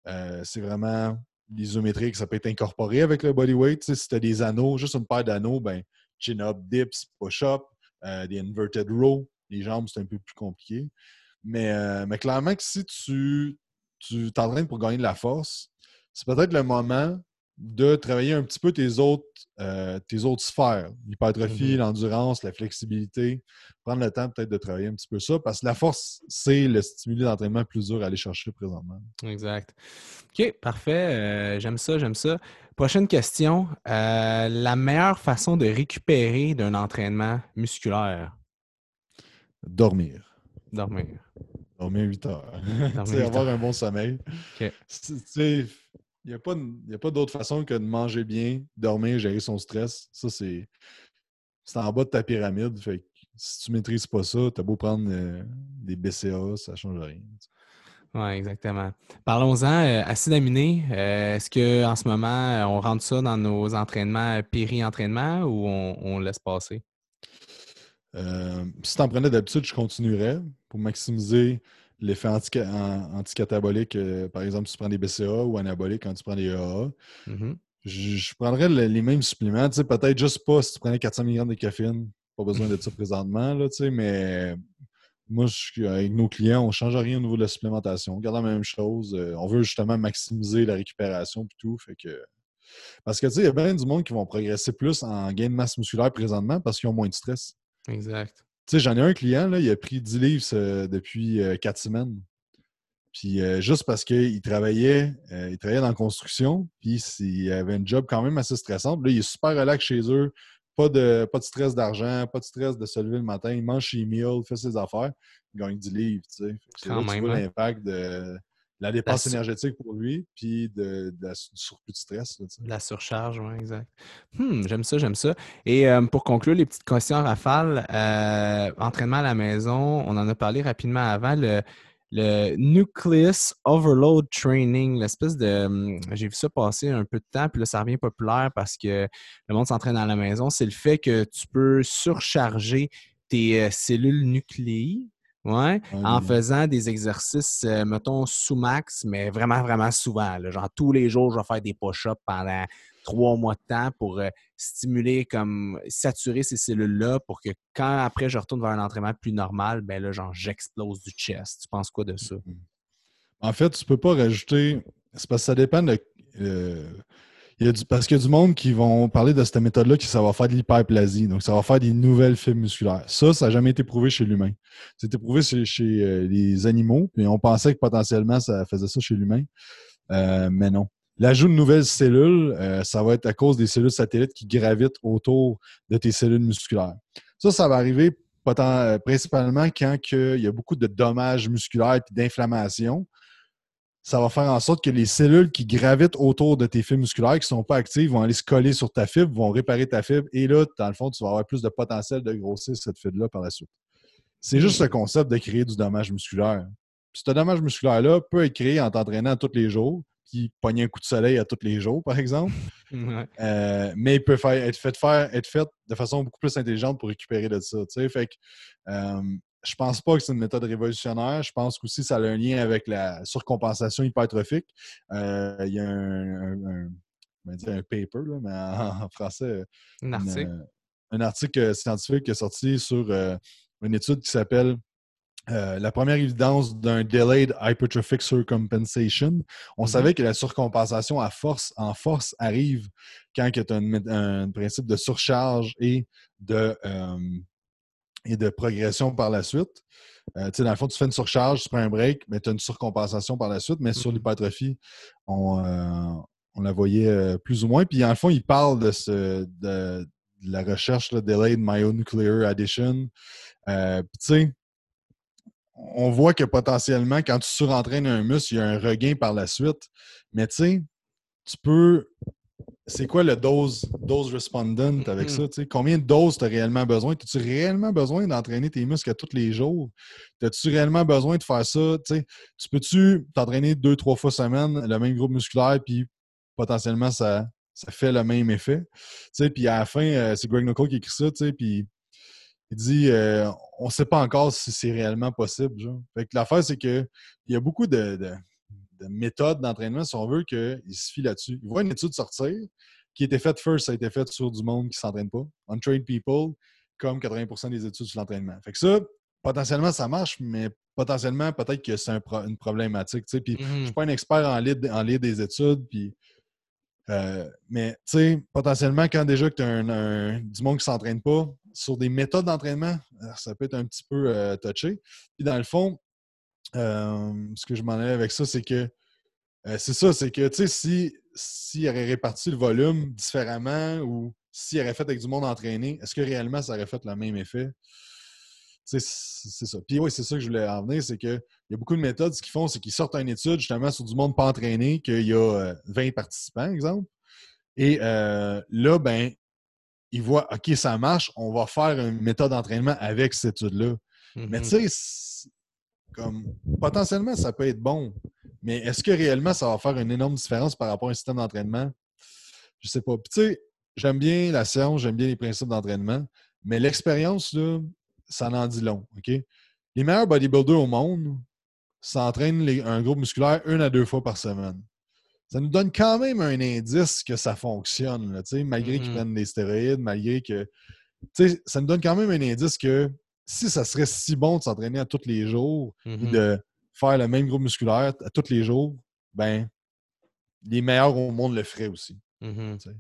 Euh, c'est vraiment l'isométrique, ça peut être incorporé avec le body weight. si tu as des anneaux, juste une paire d'anneaux, ben chin-up, dips, push-up, euh, des inverted row. Les jambes, c'est un peu plus compliqué. Mais, euh, mais clairement que si tu t'entraînes pour gagner de la force, c'est peut-être le moment de travailler un petit peu tes autres, euh, tes autres sphères, l'hypertrophie, mm-hmm. l'endurance, la flexibilité. Prendre le temps peut-être de travailler un petit peu ça, parce que la force, c'est le stimuli d'entraînement plus dur à aller chercher présentement. Exact. OK, parfait. j'aime ça, j'aime ça. Prochaine question. Euh, la meilleure façon de récupérer d'un entraînement musculaire? Dormir. Dormir. Dormir 8 heures. Dormir [LAUGHS] avoir un bon sommeil. Il n'y a pas, pas d'autre façon que de manger bien, dormir, gérer son stress. Ça, c'est en bas de ta pyramide. Fait si tu ne maîtrises pas ça, tu as beau prendre euh, des BCA, ça ne change rien. Oui, exactement. Parlons-en, euh, acide aminé, euh, est-ce qu'en ce moment, on rentre ça dans nos entraînements péri-entraînement ou on, laisse passer? Euh, si tu en prenais d'habitude, je continuerais pour maximiser l'effet anticatabolique. par exemple, si tu prends des BCA ou anaboliques quand tu prends des EAA. Mm-hmm. je, prendrais les mêmes suppléments. Peut-être juste pas si tu prenais 400 mg de caféine. Pas besoin de ça présentement, là, mais moi, je, avec nos clients, on ne change rien au niveau de la supplémentation. On garde la même chose. Euh, on veut justement maximiser la récupération et tout. Fait que... Parce que, tu sais, il y a bien du monde qui vont progresser plus en gain de masse musculaire présentement parce qu'ils ont moins de stress. Exact. Tu sais, j'en ai un client, là, il a pris 10 livres depuis 4 euh, semaines. Puis euh, juste parce qu'il travaillait, il travaillait dans la construction, puis il avait un job quand même assez stressant. Là, il est super relax chez eux. Pas de, pas de stress d'argent, pas de stress de se lever le matin. Il mange chez meal, fait ses affaires, il gagne du livre. Tu sais. C'est là tu vois hein. l'impact de la dépense énergétique pour lui, puis de, de, du surplus de stress. la surcharge, oui, exact. Hmm, j'aime ça, j'aime ça. Et euh, pour conclure, les petites questions rafales, euh, entraînement à la maison, on en a parlé rapidement avant. Le, le Nucleus Overload Training, l'espèce de. J'ai vu ça passer un peu de temps, puis là, ça revient populaire parce que le monde s'entraîne à la maison. C'est le fait que tu peux surcharger tes euh, cellules nucléiques Ouais, en faisant des exercices, euh, mettons, sous max, mais vraiment, vraiment souvent. Genre, tous les jours, je vais faire des push-ups pendant trois mois de temps pour euh, stimuler, comme saturer ces cellules-là pour que quand après je retourne vers un entraînement plus normal, ben là, genre, j'explose du chest. Tu penses quoi de ça? Mm-hmm. En fait, tu peux pas rajouter. C'est parce que ça dépend de. Euh, parce qu'il y a du monde qui vont parler de cette méthode-là qui ça va faire de l'hyperplasie. Donc, ça va faire des nouvelles fibres musculaires. Ça, ça n'a jamais été prouvé chez l'humain. C'était prouvé chez, euh, les animaux, puis on pensait que potentiellement ça faisait ça chez l'humain. Euh, mais non. L'ajout de nouvelles cellules, euh, ça va être à cause des cellules satellites qui gravitent autour de tes cellules musculaires. Ça, ça va arriver euh, principalement quand il y a beaucoup de dommages musculaires et d'inflammation. Ça va faire en sorte que les cellules qui gravitent autour de tes fibres musculaires, qui ne sont pas actives, vont aller se coller sur ta fibre, vont réparer ta fibre. Et là, dans le fond, tu vas avoir plus de potentiel de grossir cette fibre-là par la suite. C'est juste le concept de créer du dommage musculaire. Ce dommage musculaire-là peut être créé en t'entraînant tous les jours, puis pogner un coup de soleil à tous les jours, par exemple. [LAUGHS] Euh, mais il peut faire, être, fait faire, être fait de façon beaucoup plus intelligente pour récupérer de ça. Fait que, euh, je pense pas que c'est une méthode révolutionnaire. Je pense qu'aussi ça a un lien avec la surcompensation hypertrophique. Euh, il y a un, un, paper, mais en, français. Un article. un article scientifique qui est sorti sur une étude qui s'appelle euh, la première évidence d'un delayed hypertrophic surcompensation. On mm-hmm. savait que la surcompensation à force, en force arrive quand il y a un, principe de surcharge et de, euh, et de progression par la suite. Euh, dans le fond, tu fais une surcharge, tu prends un break, mais tu as une surcompensation par la suite. Mais sur mm-hmm. l'hypertrophie, on, la voyait plus ou moins. Puis, en fond, il parle de, ce, de, la recherche, de delayed myonuclear addition. tu sais, on voit que potentiellement, quand tu surentraînes un muscle, il y a un regain par la suite. Mais tu sais, tu peux. C'est quoi le dose, dose respondent avec ça? Combien de doses tu as réellement besoin? As-tu réellement besoin d'entraîner tes muscles à tous les jours? As-tu réellement besoin de faire ça? tu peux-tu t'entraîner deux, trois fois semaine, le même groupe musculaire, puis potentiellement ça, ça fait le même effet? Puis à la fin, euh, c'est Greg Knuckle qui écrit ça, puis il dit euh, on ne sait pas encore si c'est réellement possible. Genre. Fait que l'affaire, c'est qu'il y a beaucoup de, méthodes d'entraînement, si on veut, qu'il se fie là-dessus. Il voit une étude sortir qui a été faite first, ça a été fait sur du monde qui ne s'entraîne pas. Untrained people, comme 80% des études sur l'entraînement. Fait que ça, potentiellement, ça marche, mais potentiellement, peut-être que c'est une problématique. Puis, Je ne suis mm-hmm. pas un expert en lire, en des études, puis euh, mais tu sais, potentiellement, quand déjà que tu as un, du monde qui ne s'entraîne pas, sur des méthodes d'entraînement, euh, ça peut être un petit peu euh, touché. Puis dans le fond, ce que je m'en avec ça, c'est que c'est ça, c'est que tu sais, si s'il aurait réparti le volume différemment ou s'il aurait fait avec du monde entraîné, est-ce que réellement ça aurait fait le même effet? C'est ça. Puis oui, c'est ça que je voulais en venir, c'est qu'il y a beaucoup de méthodes, ce qu'ils font, c'est qu'ils sortent une étude justement sur du monde pas entraîné, qu'il y a 20 euh, participants, exemple. Et euh, là, ben, ils voient, OK, ça marche, on va faire une méthode d'entraînement avec cette étude-là. Mais tu mm-hmm. sais, comme potentiellement, ça peut être bon. Mais est-ce que réellement, ça va faire une énorme différence par rapport à un système d'entraînement? Je sais pas. Puis tu sais, j'aime bien la science, j'aime bien les principes d'entraînement, mais l'expérience, là, ça en dit long. OK? Les meilleurs bodybuilders au monde s'entraînent un groupe musculaire une à deux fois par semaine. Ça nous donne quand même un indice que ça fonctionne, là, malgré qu'ils mm-hmm. prennent des stéroïdes, malgré que. Ça nous donne quand même un indice que si ça serait si bon de s'entraîner à tous les jours et mm-hmm. de faire le même groupe musculaire à tous les jours, ben les meilleurs au monde le feraient aussi. Mm-hmm. Mais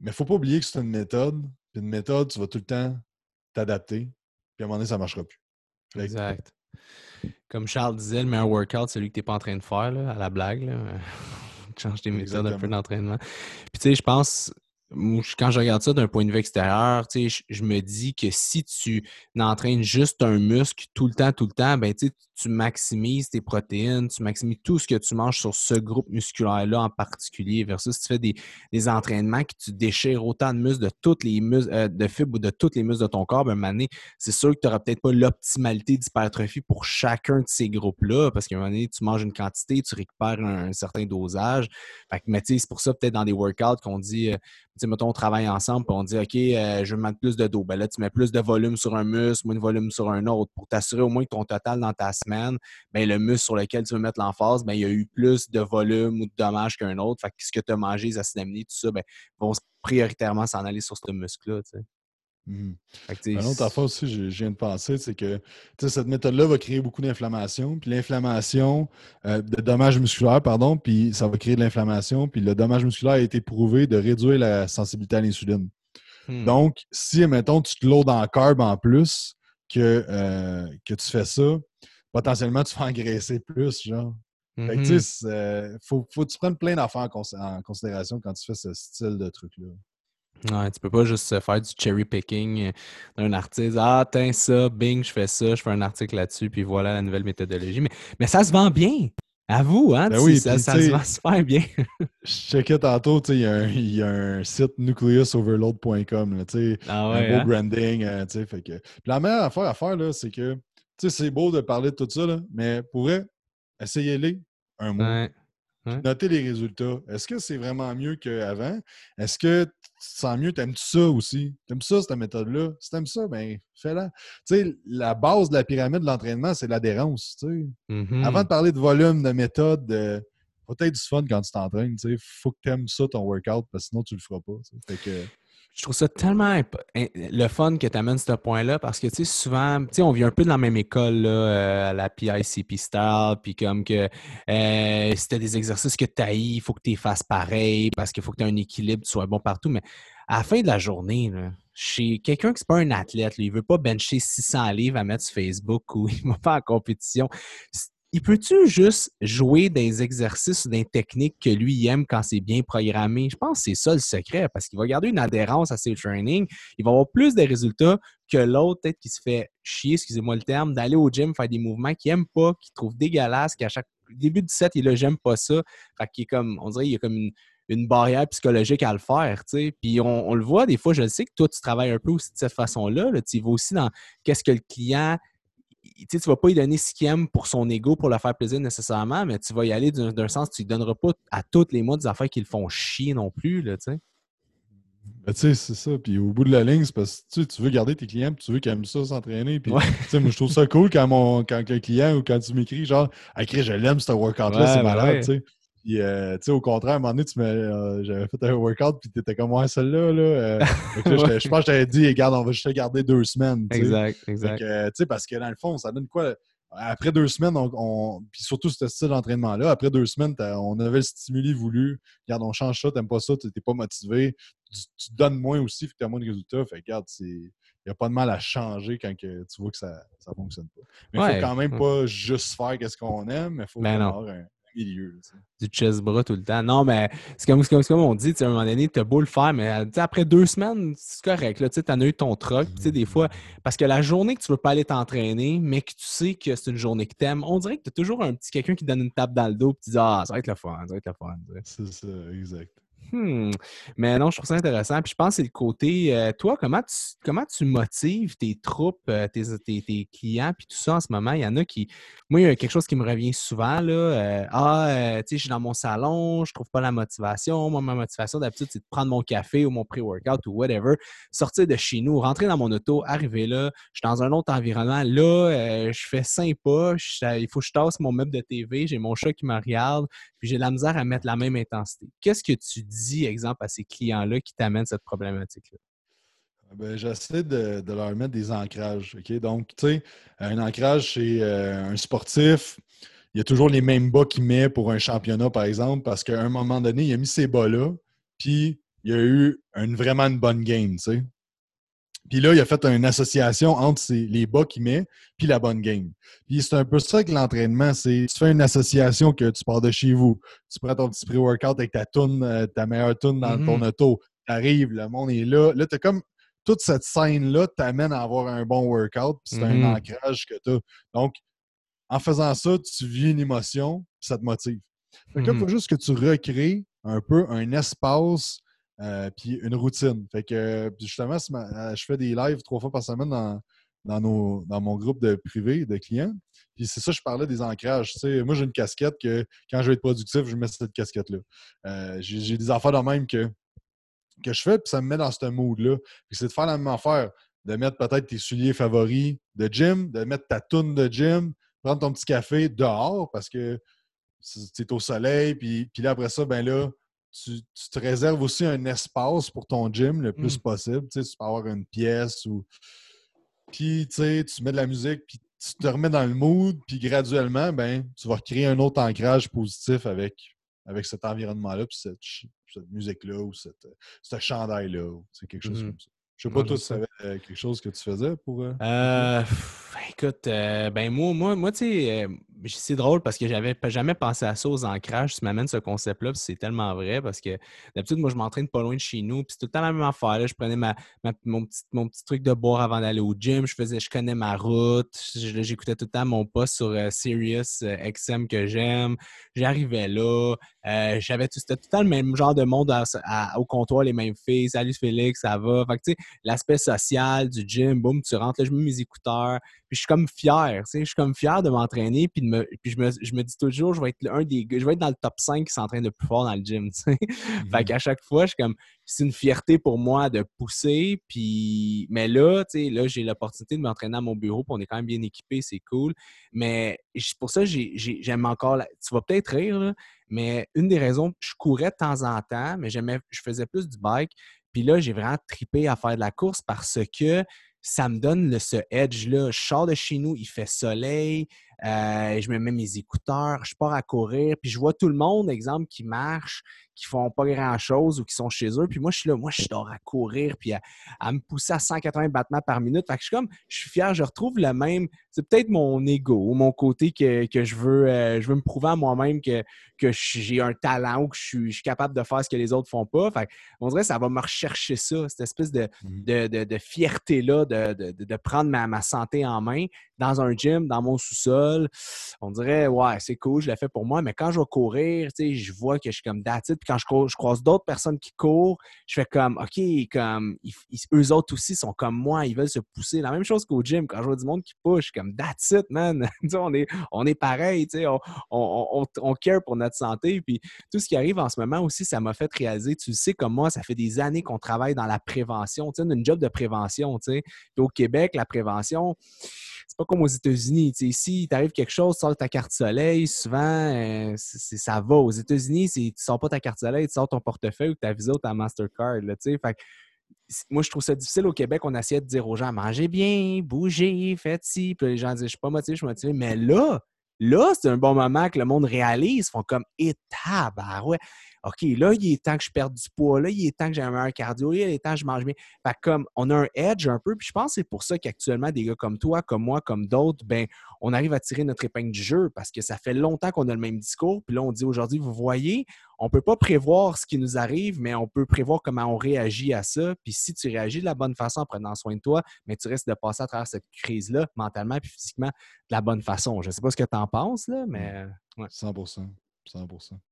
il ne faut pas oublier que c'est une méthode. Puis une méthode, tu vas tout le temps t'adapter à un moment donné, ça ne marchera plus. Exact. Comme Charles disait, le meilleur workout, c'est celui que tu n'es pas en train de faire, à la blague. Là. [LAUGHS] Change tes méthodes un peu d'entraînement. Puis tu sais, je pense, quand je regarde ça d'un point de vue extérieur, je, me dis que si tu n'entraînes juste un muscle tout le temps, tout le temps, ben, tu maximises tes protéines, tu maximises tout ce que tu manges sur ce groupe musculaire-là en particulier, versus si tu fais des, entraînements que tu déchires autant de muscles de toutes les muscles, euh, de fibres ou de toutes les muscles de ton corps, ben, c'est sûr que tu n'auras peut-être pas l'optimalité d'hypertrophie pour chacun de ces groupes-là, parce qu'à un moment donné, tu manges une quantité, tu récupères un, certain dosage. mais c'est pour ça, peut-être dans des workouts qu'on dit, euh, mettons, on travaille ensemble, on dit, OK, euh, je veux mettre plus de dos. Ben là, tu mets plus de volume sur un muscle, moins de volume sur un autre pour t'assurer au moins que ton total dans ta semaine, ben, le muscle sur lequel tu veux mettre l'emphase, ben, il y a eu plus de volume ou de dommage qu'un autre. Fait que ce que tu as mangé, les acides aminés, tout ça, ben, vont prioritairement s'en aller sur ce muscle-là. Mmh. Un autre affaire aussi, je, viens de penser, c'est que cette méthode-là va créer beaucoup d'inflammation. Puis l'inflammation, euh, de dommages musculaires, pardon, puis ça va créer de l'inflammation. Puis le dommage musculaire a été prouvé de réduire la sensibilité à l'insuline. Mmh. Donc, si, mettons, tu te loads en carb en plus que, euh, que tu fais ça, potentiellement, tu vas engraisser plus, genre. Fait que, tu sais, mm-hmm. faut, faut que tu prennes plein d'affaires en, considération quand tu fais ce style de truc-là. Ouais, tu peux pas juste faire du cherry picking euh, d'un artiste. Ah, tiens ça, bing, je fais ça, je fais un article là-dessus, puis voilà la nouvelle méthodologie. Mais, mais ça se vend bien. À vous, hein? Ben oui, ça, ça se vend super bien. [LAUGHS] je checkais tantôt, il y, y, a un site nucleusoverload.com, ah ouais, un beau hein? branding. Euh, fait que... la meilleure affaire à faire, c'est que c'est beau de parler de tout ça, là, mais pourrait essayez-les un mois. Notez les résultats. Est-ce que c'est vraiment mieux qu'avant? Est-ce que tu te sens mieux? T'aimes-tu ça aussi? T'aimes ça, cette méthode-là? Si t'aimes ça, ben fais-la. Tu sais, la base de la pyramide de l'entraînement, c'est l'adhérence. Mm-hmm. Avant de parler de volume, de méthode, de... faut être du fun quand tu t'entraînes. Il faut que tu aimes ça, ton workout, parce que sinon, tu le feras pas. Fait que je trouve ça tellement le fun que tu amènes ce point-là parce que, tu sais, souvent, tu sais, on vient un peu de la même école, là, euh, à la PICP Style, puis comme que euh, si des exercices que tu il faut que tu les fasses pareil parce qu'il faut que tu aies un équilibre, tu sois bon partout. Mais à la fin de la journée, là, chez quelqu'un qui n'est pas un athlète, il ne veut pas bencher 600 livres à mettre sur Facebook ou [LAUGHS] il va pas en compétition il peut-tu juste jouer des exercices ou des techniques que lui aime quand c'est bien programmé? Je pense que c'est ça le secret, parce qu'il va garder une adhérence à ses trainings. Il va avoir plus de résultats que l'autre, peut-être qui se fait chier, excusez-moi le terme, d'aller au gym faire des mouvements qu'il n'aime pas, qu'il trouve dégueulasses, qu'à chaque début du set, il est là, j'aime pas ça. Fait qu'il est comme, on dirait, il y a comme une, barrière psychologique à le faire. Puis on, le voit, des fois, je le sais que toi, tu travailles un peu aussi de cette façon-là. Là. Tu vas aussi dans qu'est-ce que le client tu ne vas pas lui donner ce qu'il aime pour son ego, pour le faire plaisir nécessairement, mais tu vas y aller d'un sens, tu ne donneras pas à tous les mois des affaires qui le font chier non plus. Là, ben, tu sais, c'est ça. Puis au bout de la ligne, c'est parce que tu veux garder tes clients, puis tu veux qu'ils aiment ça s'entraîner. Puis, moi, je trouve ça cool quand, mon, quand le client ou quand tu m'écris, genre, ah, je l'aime, ce workout-là, c'est ben malade. Puis, euh, tu sais, au contraire, à un moment donné, tu euh, j'avais fait un workout, puis tu étais comme, ouais, celle-là, là. Euh, [LAUGHS] je pense que je t'avais dit, regarde, on va juste te garder deux semaines. Exact, exact. tu sais, parce que dans le fond, ça donne quoi? Après deux semaines, on, puis surtout ce style d'entraînement-là, après deux semaines, on avait le stimuli voulu. Regarde, on change ça, t'aimes pas ça, t'es pas motivé. Tu, donnes moins aussi, puis t'as moins de résultats. Fait regarde, c'est il n'y a pas de mal à changer quand que tu vois que ça ne fonctionne pas. Mais il ne faut quand même pas juste faire ce qu'on aime, mais il faut ben avoir un, milieu. Du chest-bras tout le temps. Non, mais c'est comme, comme, comme, on dit, à un moment donné, tu as beau le faire, mais après deux semaines, c'est correct. Tu as eu ton truc. Des fois, parce que la journée que tu ne veux pas aller t'entraîner, mais que tu sais que c'est une journée que tu aimes, on dirait que tu as toujours un petit quelqu'un qui donne une tape dans le dos et tu dis Ah, ça va être le fun, ça va être le fun. C'est ça, exact. Hmm. Mais non, je trouve ça intéressant. Puis je pense que c'est le côté, euh, toi, comment tu, comment tu motives tes troupes, euh, tes, tes, clients, puis tout ça en ce moment? Il y en a qui. Moi, il y a quelque chose qui me revient souvent. Là. Euh, ah, tu sais, je suis dans mon salon, je trouve pas la motivation. Moi, ma motivation d'habitude, c'est de prendre mon café ou mon pré-workout ou whatever, sortir de chez nous, rentrer dans mon auto, arriver là. Je suis dans un autre environnement. Là, je fais pas, il faut que je tasse mon meuble de TV, j'ai mon chat qui me regarde, puis j'ai la misère à mettre la même intensité. Qu'est-ce que tu dis? Dis, exemple, à ces clients-là qui t'amènent cette problématique-là? Ah ben, j'essaie de, leur mettre des ancrages. Donc, tu sais, un ancrage chez euh, un sportif, il y a toujours les mêmes bas qu'il met pour un championnat, par exemple, parce qu'à un moment donné, il a mis ces bas-là, puis il y a eu une, vraiment une bonne game, tu sais? Puis là, il a fait une association entre les bas qu'il met puis la bonne game. Puis c'est un peu ça que l'entraînement, c'est tu fais une association que tu pars de chez vous, tu prends ton petit pré-workout avec ta toune, euh, ta meilleure tune dans ton mm-hmm. auto, tu arrives, le monde est là. Là, tu as comme toute cette scène-là t'amène à avoir un bon workout, puis c'est un mm-hmm. ancrage que tu as. Donc, en faisant ça, tu vis une émotion, puis ça te motive. Fait que il faut mm-hmm. juste que tu recrées un peu un espace euh, puis une routine. Fait que justement, je fais des lives trois fois par semaine dans, dans, nos, dans mon groupe de privé de clients. Puis c'est ça, je parlais des ancrages. moi, j'ai une casquette que quand je vais être productif, je mets cette casquette-là. Euh, j'ai des affaires de même que, que je fais, puis ça me met dans ce mood-là. C'est de faire la même affaire, de mettre peut-être tes souliers favoris de gym, de mettre ta toune de gym, prendre ton petit café dehors parce que c'est au soleil, puis, puis là, après ça, ben là, tu, te réserves aussi un espace pour ton gym le plus mmh. possible. Tu, sais, tu peux avoir une pièce ou. Puis, tu sais, tu mets de la musique, puis tu te remets dans le mood, puis graduellement, ben, tu vas créer un autre ancrage positif avec, avec cet environnement-là, puis cette, musique-là, ou cette, ce chandail-là, c'est quelque chose mmh. comme ça. Je sais pas, toi, tu savais euh, quelque chose que tu faisais pour. Euh, euh écoute, euh, ben moi, moi, moi tu sais, c'est drôle parce que j'avais jamais pensé à ça aux ancrages. Tu m'amènes ce concept-là, c'est tellement vrai parce que d'habitude, moi, je m'entraîne pas loin de chez nous, puis c'est tout le temps la même affaire. Je prenais ma, mon, petit, mon petit truc de boire avant d'aller au gym, je faisais, je connais ma route, j'écoutais tout le temps mon poste sur euh, Sirius euh, XM que j'aime. J'arrivais là, euh, j'avais tout, c'était tout le temps le même genre de monde au comptoir, les mêmes filles. Salut Félix, ça va? Fait tu sais, l'aspect social du gym, boum, tu rentres là, je mets mes écouteurs, puis je suis comme fier, tu sais, je suis comme fier de m'entraîner, puis, me, puis je, me, je, me, dis toujours, je vais être un des je vais être dans le top 5 qui s'entraîne le plus fort dans le gym, [LAUGHS] sais. Fait qu'à chaque fois, je suis comme, c'est une fierté pour moi de pousser, puis, mais là, tu sais, là, j'ai l'opportunité de m'entraîner à mon bureau, puis on est quand même bien équipé, c'est cool, mais pour ça, j'aime encore, tu vas peut-être rire, là, mais une des raisons, je courais de temps en temps, mais j'aimais, je faisais plus du bike, puis là, j'ai vraiment tripé à faire de la course parce que ça me donne ce edge-là. Je sors de chez nous, il fait soleil, euh, je me mets mes écouteurs, je pars à courir, puis je vois tout le monde, exemple, qui marche, qui font pas grand-chose ou qui sont chez eux. Puis moi, je suis là, moi, je dors à courir, puis à, me pousser à 180 battements par minute. Fait que je suis comme, je suis fier, je retrouve le même. C'est peut-être mon ego ou mon côté que, je, veux, euh, je veux me prouver à moi-même que, que j'ai un talent ou que je suis, capable de faire ce que les autres font pas. Fait on dirait que ça va me rechercher ça, cette espèce de, mmh. fierté-là de, prendre ma, ma santé en main dans un gym, dans mon sous-sol. On dirait, ouais, c'est cool, je l'ai fait pour moi, mais quand je vais courir, je vois que je suis comme dated. Puis quand je, croise d'autres personnes qui courent, je fais comme, OK, comme, eux autres aussi sont comme moi, ils veulent se pousser. La même chose qu'au gym, quand je vois du monde qui push, comme, that's it, man. [LAUGHS] on, est, on est pareil, on, on, on, care pour notre santé. Puis tout ce qui arrive en ce moment aussi, ça m'a fait réaliser, tu sais, comme moi, ça fait des années qu'on travaille dans la prévention, tu une job de prévention, tu sais. Au Québec, la prévention, c'est pas aux États-Unis. Ici, il t'arrive quelque chose, tu sors ta carte soleil, souvent, euh, ça va. Aux États-Unis, tu sors pas ta carte soleil, tu sors ton portefeuille ou ta Visa ou ta Mastercard. Moi, je trouve ça difficile au Québec. On essayait de dire aux gens mangez bien, bougez, faites ci. Puis les gens disent je suis pas motivé, je suis motivé. Mais là, là, c'est un bon moment que le monde réalise. Ils font comme étape, ouais. OK, là, il est temps que je perde du poids, là, il est temps que j'ai un meilleur cardio, là, il est temps que je mange bien. Fait comme on a un edge un peu, puis je pense que c'est pour ça qu'actuellement, des gars comme toi, comme moi, comme d'autres, ben, on arrive à tirer notre épingle du jeu parce que ça fait longtemps qu'on a le même discours. Puis là, on dit aujourd'hui, vous voyez, on ne peut pas prévoir ce qui nous arrive, mais on peut prévoir comment on réagit à ça. Puis si tu réagis de la bonne façon en prenant soin de toi, mais tu risques de passer à travers cette crise-là, mentalement puis physiquement, de la bonne façon. Je ne sais pas ce que tu en penses, là, mais. Ouais. 100 100 Rien à rajouter,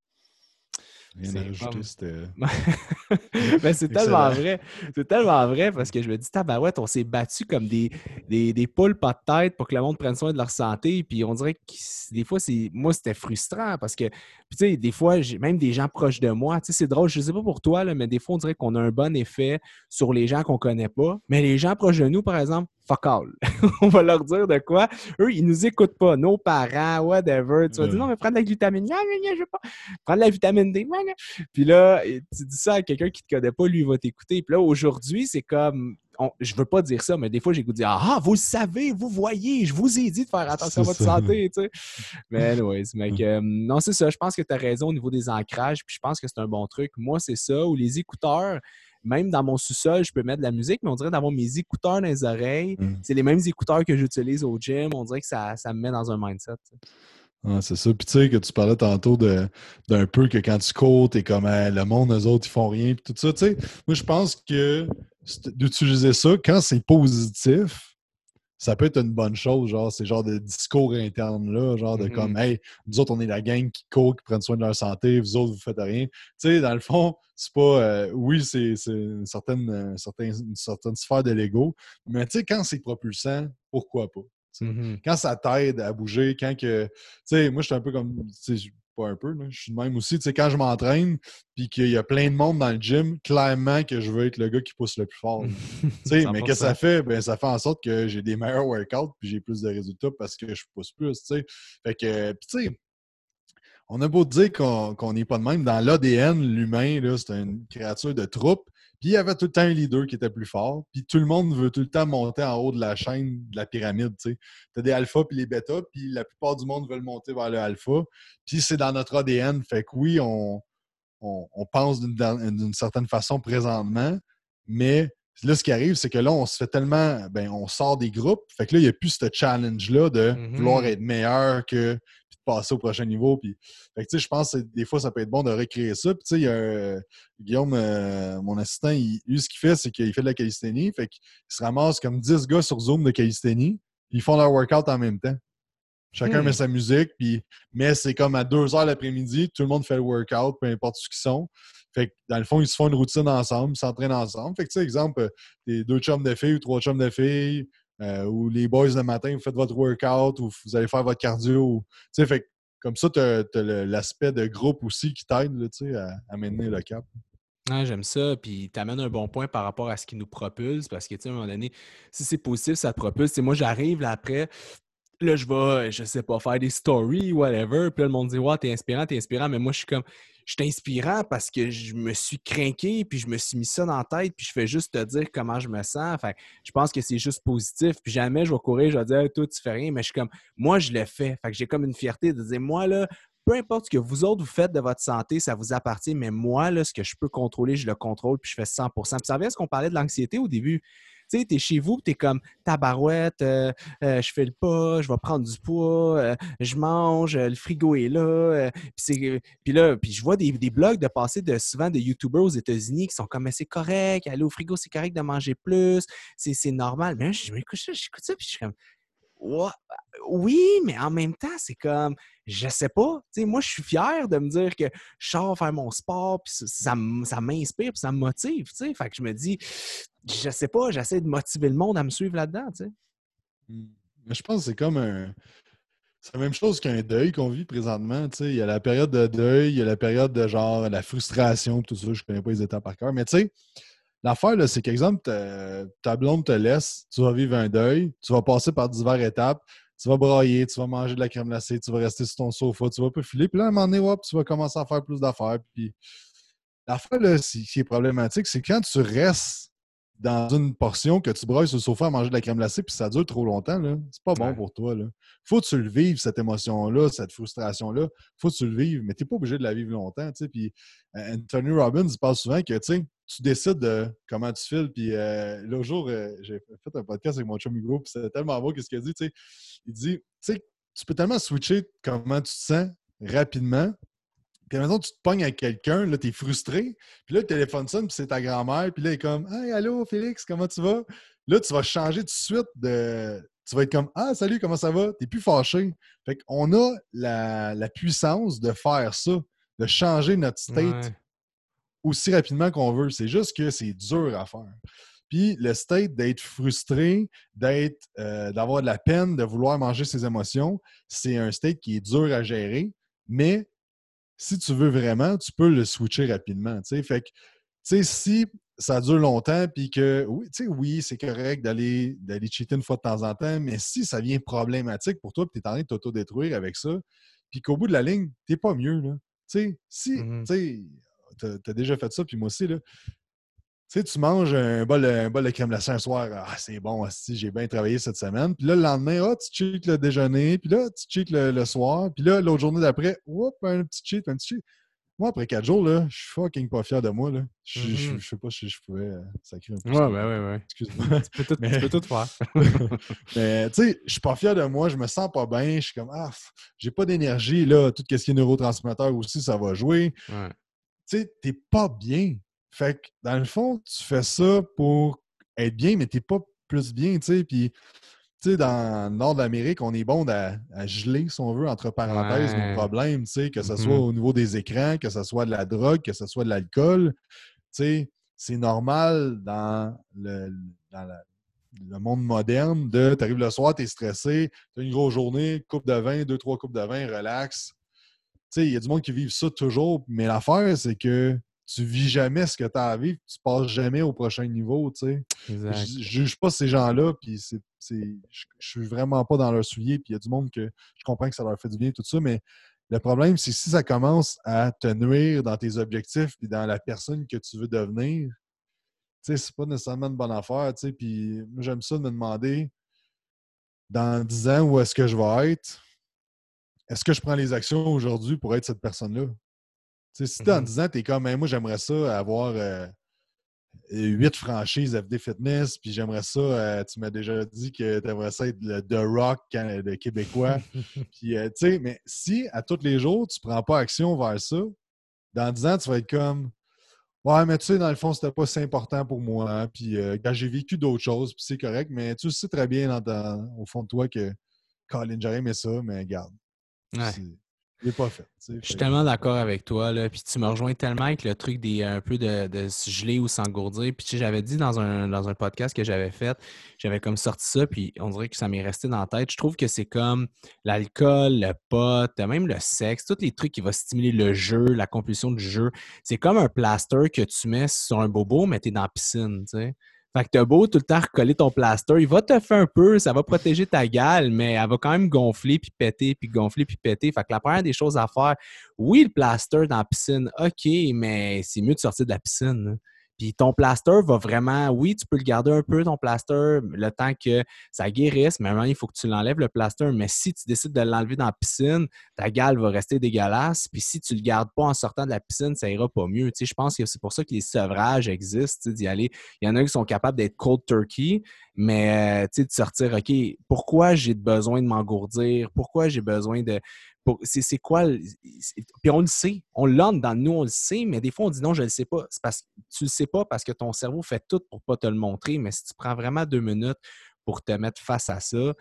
c'était. [LAUGHS] Ben, c'est tellement vrai. C'est tellement vrai parce que je me dis, tabarouette, on s'est battu comme des, des, des, poules pas de tête pour que le monde prenne soin de leur santé. Puis on dirait que des fois, c'est moi, c'était frustrant parce que, tu sais, des fois, même des gens proches de moi, tu sais, c'est drôle, je sais pas pour toi, là, mais des fois, on dirait qu'on a un bon effet sur les gens qu'on connaît pas. Mais les gens proches de nous, par exemple, fuck all. [LAUGHS] on va leur dire de quoi. Eux, ils nous écoutent pas. Nos parents, whatever. Tu vas dire non, mais prends de la vitamine. Je veux pas. Prends de la vitamine D. Puis là, tu dis ça à quelqu'un qui te connaît pas, lui, il va t'écouter. Puis là, aujourd'hui, c'est comme. je veux pas dire ça, mais des fois, j'ai goût de dire Ah, vous le savez, vous voyez, je vous ai dit de faire attention à votre santé. Tu sais. Mais, anyways, [LAUGHS] mec, euh, non, c'est ça. Je pense que tu as raison au niveau des ancrages. Puis je pense que c'est un bon truc. Moi, c'est ça. Ou les écouteurs même dans mon sous-sol, je peux mettre de la musique, mais on dirait d'avoir mes écouteurs dans les oreilles. Mm. C'est les mêmes écouteurs que j'utilise au gym. On dirait que ça, me met dans un mindset. c'est ça. Puis tu sais que tu parlais tantôt d'un peu que quand tu cours, t'es comme le monde, eux autres, ils font rien, puis tout ça. Tu sais, moi je pense que d'utiliser ça quand c'est positif, ça peut être une bonne chose, genre, ces genres de discours interne-là, genre de comme, mm-hmm. hey, nous autres, on est la gang qui court, qui prennent soin de leur santé, vous autres, vous faites rien. Tu sais, dans le fond, c'est pas, euh, oui, c'est une certaine, une certaine sphère de l'ego, mais tu sais, quand c'est propulsant, pourquoi pas? Mm-hmm. Quand ça t'aide à bouger, quand que, tu sais, moi, je suis un peu comme, un peu, je suis de même aussi. Tu sais, quand je m'entraîne, puis qu'il y a plein de monde dans le gym, clairement que je veux être le gars qui pousse le plus fort. [LAUGHS] mais qu'est-ce que ça fait? Ben, ça fait en sorte que j'ai des meilleurs workouts, puis j'ai plus de résultats parce que je pousse plus. sais Fait que, tu sais, on a beau dire qu'on n'est pas de même. Dans l'ADN, l'humain, c'est une créature de troupe. Puis il y avait tout le temps un leader qui était plus fort. Puis tout le monde veut tout le temps monter en haut de la chaîne de la pyramide. Tu as des alphas puis les bêtas, puis la plupart du monde veulent monter vers le alpha. Puis c'est dans notre ADN. Fait que oui, on, pense d'une certaine façon présentement, mais là, ce qui arrive, c'est que là, on se fait tellement. Ben, on sort des groupes. Fait que là, il n'y a plus ce challenge-là de mm-hmm. vouloir être meilleur que. Passer au prochain niveau. Puis, fait que, je pense que des fois, ça peut être bon de recréer ça. Puis, il y a Guillaume, euh, mon assistant, il, lui, ce qu'il fait, c'est qu'il fait de la calisthénie. Fait qu'il se ramasse comme 10 gars sur Zoom de calisthénie. Ils font leur workout en même temps. Chacun met hmm. sa musique, puis mais c'est comme à 2 heures l'après-midi, tout le monde fait le workout, peu importe ce qu'ils sont. Fait que dans le fond, ils se font une routine ensemble, ils s'entraînent ensemble. Fait que, tu sais, exemple, des deux chums de filles ou trois chums de filles, euh, ou les boys le matin, vous faites votre workout, ou vous allez faire votre cardio. Sais, fait comme ça, tu as, l'aspect de groupe aussi qui t'aide à, à mener le cap. Ouais, j'aime ça. Puis tu amènes un bon point par rapport à ce qui nous propulse. Parce que, tu sais, à un moment donné, si c'est positif, ça te propulse. moi, j'arrive là après, là, je vais, je sais pas, faire des stories, whatever. Puis là, le monde dit, ouais, t'es inspirant, t'es inspirant. Mais moi, je suis comme, je suis inspirant parce que je me suis craqué, puis je me suis mis ça dans la tête, puis je fais juste te dire comment je me sens. Enfin, je pense que c'est juste positif. Puis jamais je vais courir, je vais dire, toi, tu fais rien. Mais je suis comme, moi, je l'ai fait. Fait que j'ai comme une fierté de dire, moi, là, peu importe ce que vous autres vous faites de votre santé, ça vous appartient, mais moi, là, ce que je peux contrôler, je le contrôle, puis je fais 100 Puis ça revient à ce qu'on parlait de l'anxiété au début. Tu sais, tu es chez vous, tu es comme tabarouette, euh, euh, je fais le pas, je vais prendre du poids, euh, je mange, le frigo est là. puis là, puis je vois des, des, blogs de passer de souvent de YouTubers aux États-Unis qui sont comme, c'est correct, aller au frigo, c'est correct de manger plus, c'est normal. Mais je j'écoute ça, j'écoute ça, puis je suis comme, oui, mais en même temps, c'est comme, je sais pas. moi, je suis fier de me dire que je sors faire mon sport, puis ça, ça m'inspire, puis ça me motive. Fait que je me dis, je sais pas, j'essaie de motiver le monde à me suivre là-dedans. Mmh. Je pense que c'est comme un. C'est la même chose qu'un deuil qu'on vit présentement. Il y a la période de deuil, il y a la période de genre la frustration, tout ça. Je connais pas les étapes par cœur. Mais tu sais, L'affaire, c'est qu'exemple, ta blonde te laisse, tu vas vivre un deuil, tu vas passer par diverses étapes, tu vas brailler, tu vas manger de la crème glacée, tu vas rester sur ton sofa, tu vas filer, puis là, à un moment donné, tu vas commencer à faire plus d'affaires. Puis l'affaire, qui est problématique, c'est quand tu restes dans une portion que tu brailles sur le sofa à manger de la crème glacée, puis ça dure trop longtemps, c'est pas bon pour toi. Là. Faut que tu le vives, cette émotion-là, cette frustration-là. Faut que tu le vives, mais tu n'es pas obligé de la vivre longtemps. Puis euh, Anthony Robbins il parle souvent que tu décides de comment tu files. Puis euh, l'autre jour, euh, j'ai fait un podcast avec mon chum Hugo, puis c'est tellement beau qu'est-ce qu'il dit. Il dit, tu peux tellement switcher comment tu te sens rapidement puis maintenant, tu te pognes avec quelqu'un, là, es frustré. Puis là, le téléphone sonne, puis c'est ta grand-mère. Puis là, elle est comme Hey, allô, Félix, comment tu vas? Là, tu vas changer tout de suite de. Tu vas être comme Ah, salut, comment ça va? T'es plus fâché. Fait qu'on a la, puissance de faire ça, de changer notre state aussi rapidement qu'on veut. C'est juste que c'est dur à faire. Puis le state d'être frustré, d'être, euh, d'avoir de la peine, de vouloir manger ses émotions, c'est un state qui est dur à gérer, mais si tu veux vraiment, tu peux le switcher rapidement. Fait que, si ça dure longtemps, puis que, oui, oui c'est correct d'aller, d'aller cheater une fois de temps en temps, mais si ça devient problématique pour toi, puis tu es en train de t'auto-détruire avec ça, puis qu'au bout de la ligne, tu pas mieux, là. si, mmh tu as, déjà fait ça, puis moi aussi, là, sais, tu manges un bol, un bol de crème glacée un soir, ah, c'est bon, si j'ai bien travaillé cette semaine. Puis là, le lendemain, ah, tu cheats le déjeuner, puis là, tu cheats le, soir, puis là, l'autre journée d'après, whoop, un petit cheat, un petit cheat. Moi, après quatre jours, là, je suis fucking pas fier de moi. Là. Je, je, mm-hmm. sais pas si je pouvais euh, sacrer un peu. Ouais, ouais, ouais, ouais. Excuse-moi. [LAUGHS] tu, peux tout, tu peux tout faire. [LAUGHS] mais tu sais, je suis pas fier de moi, je me sens pas bien, je suis comme, ah, j'ai pas d'énergie, là, tout ce qui est neurotransmetteur aussi, ça va jouer. Ouais. Tu sais, t'es pas bien. Fait que, dans le fond, tu fais ça pour être bien, mais t'es pas plus bien, tu sais. Puis, tu sais, dans le nord de l'Amérique, on est bon à, geler, si on veut, entre parenthèses, nos problèmes, tu sais, que ce soit mm-hmm. au niveau des écrans, que ce soit de la drogue, que ce soit de l'alcool. Tu sais, c'est normal dans le, le monde moderne de t'arrives le soir, t'es stressé, t'as une grosse journée, coupe de vin, deux, trois coupes de vin, relax. Tu sais, il y a du monde qui vit ça toujours, mais l'affaire, c'est que tu vis jamais ce que tu as à vivre, tu passes jamais au prochain niveau, tu sais. Je, juge pas ces gens-là, puis c'est, je, suis vraiment pas dans leur soulier, puis il y a du monde que je comprends que ça leur fait du bien, tout ça, mais le problème, c'est si ça commence à te nuire dans tes objectifs puis dans la personne que tu veux devenir, tu sais, c'est pas nécessairement une bonne affaire, tu sais, puis moi, j'aime ça de me demander, dans 10 ans, où est-ce que je vais être? Est-ce que je prends les actions aujourd'hui pour être cette personne-là? Si tu en 10 ans, tu es comme, moi, j'aimerais ça avoir, euh, huit franchises FD Fitness, puis j'aimerais ça, euh, tu m'as déjà dit que tu aimerais ça être le The Rock de Québécois. [LAUGHS] puis, tu sais, mais si à tous les jours, tu ne prends pas action vers ça, dans 10 ans, tu vas être comme Ouais, mais tu sais, dans le fond, c'était pas si important pour moi. Puis quand j'ai vécu d'autres choses, puis c'est correct, mais tu sais très bien au fond de toi que Colin, j'aurais aimé ça, mais garde. Ouais. Il pas fait. Je suis tellement d'accord avec toi. Là. Puis tu me rejoins tellement avec le truc des un peu de, de se geler ou s'engourdir. Puis j'avais dit dans un, dans un podcast que j'avais fait, j'avais comme sorti ça, puis on dirait que ça m'est resté dans la tête. Je trouve que c'est comme l'alcool, le pot, même le sexe, tous les trucs qui vont stimuler le jeu, la compulsion du jeu. C'est comme un plaster que tu mets sur un bobo, mais tu es dans la piscine. Tu sais. Fait que t'as beau tout le temps recoller ton plaster, il va te faire un peu, ça va protéger ta gale, mais elle va quand même gonfler puis péter, puis gonfler puis péter. Fait que la première des choses à faire, oui, le plaster dans la piscine, OK, mais c'est mieux de sortir de la piscine. Puis ton plaster va vraiment, oui, tu peux le garder un peu, ton plaster, le temps que ça guérisse, mais à un moment, il faut que tu l'enlèves, le plaster. Mais si tu décides de l'enlever dans la piscine, ta gale va rester dégueulasse. Puis si tu le gardes pas en sortant de la piscine, ça ira pas mieux. Tu sais, je pense que c'est pour ça que les sevrages existent, d'y aller. Il y en a qui sont capables d'être cold turkey, mais euh, tu sais, de sortir, OK, pourquoi j'ai besoin de m'engourdir? Pourquoi j'ai besoin de c'est quoi. Puis on le sait. On l'a dans nous, on le sait, mais des fois, on dit non, je ne le sais pas. C'est parce que tu le sais pas parce que ton cerveau fait tout pour ne pas te le montrer. Mais si tu prends vraiment deux minutes pour te mettre face à ça,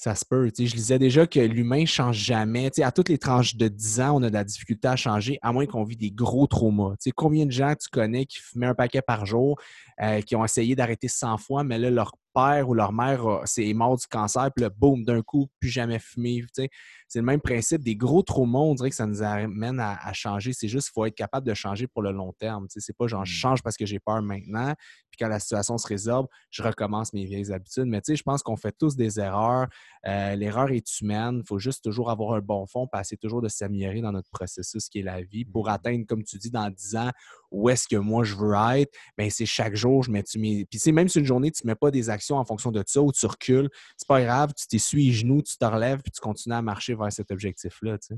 ça se peut. je disais déjà que l'humain ne change jamais. à toutes les tranches de 10 ans, on a de la difficulté à changer, à moins qu'on vit des gros traumas. combien de gens tu connais qui fumaient un paquet par jour, euh, qui ont essayé d'arrêter 100 fois, mais là, leur père ou leur mère c'est mort du cancer, puis là, boum, d'un coup, plus jamais fumé. C'est le même principe. Des gros traumas, on dirait que ça nous amène à, changer. C'est juste qu'il faut être capable de changer pour le long terme. C'est pas genre je mmh. change parce que j'ai peur maintenant, puis quand la situation se résorbe, je recommence mes vieilles habitudes. Mais je pense qu'on fait tous des erreurs. Euh, l'erreur est humaine. Il faut juste toujours avoir un bon fond, passer toujours de s'améliorer dans notre processus qui est la vie pour mmh. atteindre, comme tu dis, dans 10 ans, où est-ce que moi je veux être. Bien, c'est chaque jour, je mets. Mes... Puis même si une journée, tu ne mets pas des actions en fonction de ça ou tu recules, c'est pas grave, tu t'essuies les genoux, tu te relèves, puis tu continues à marcher vers cet objectif-là. Tu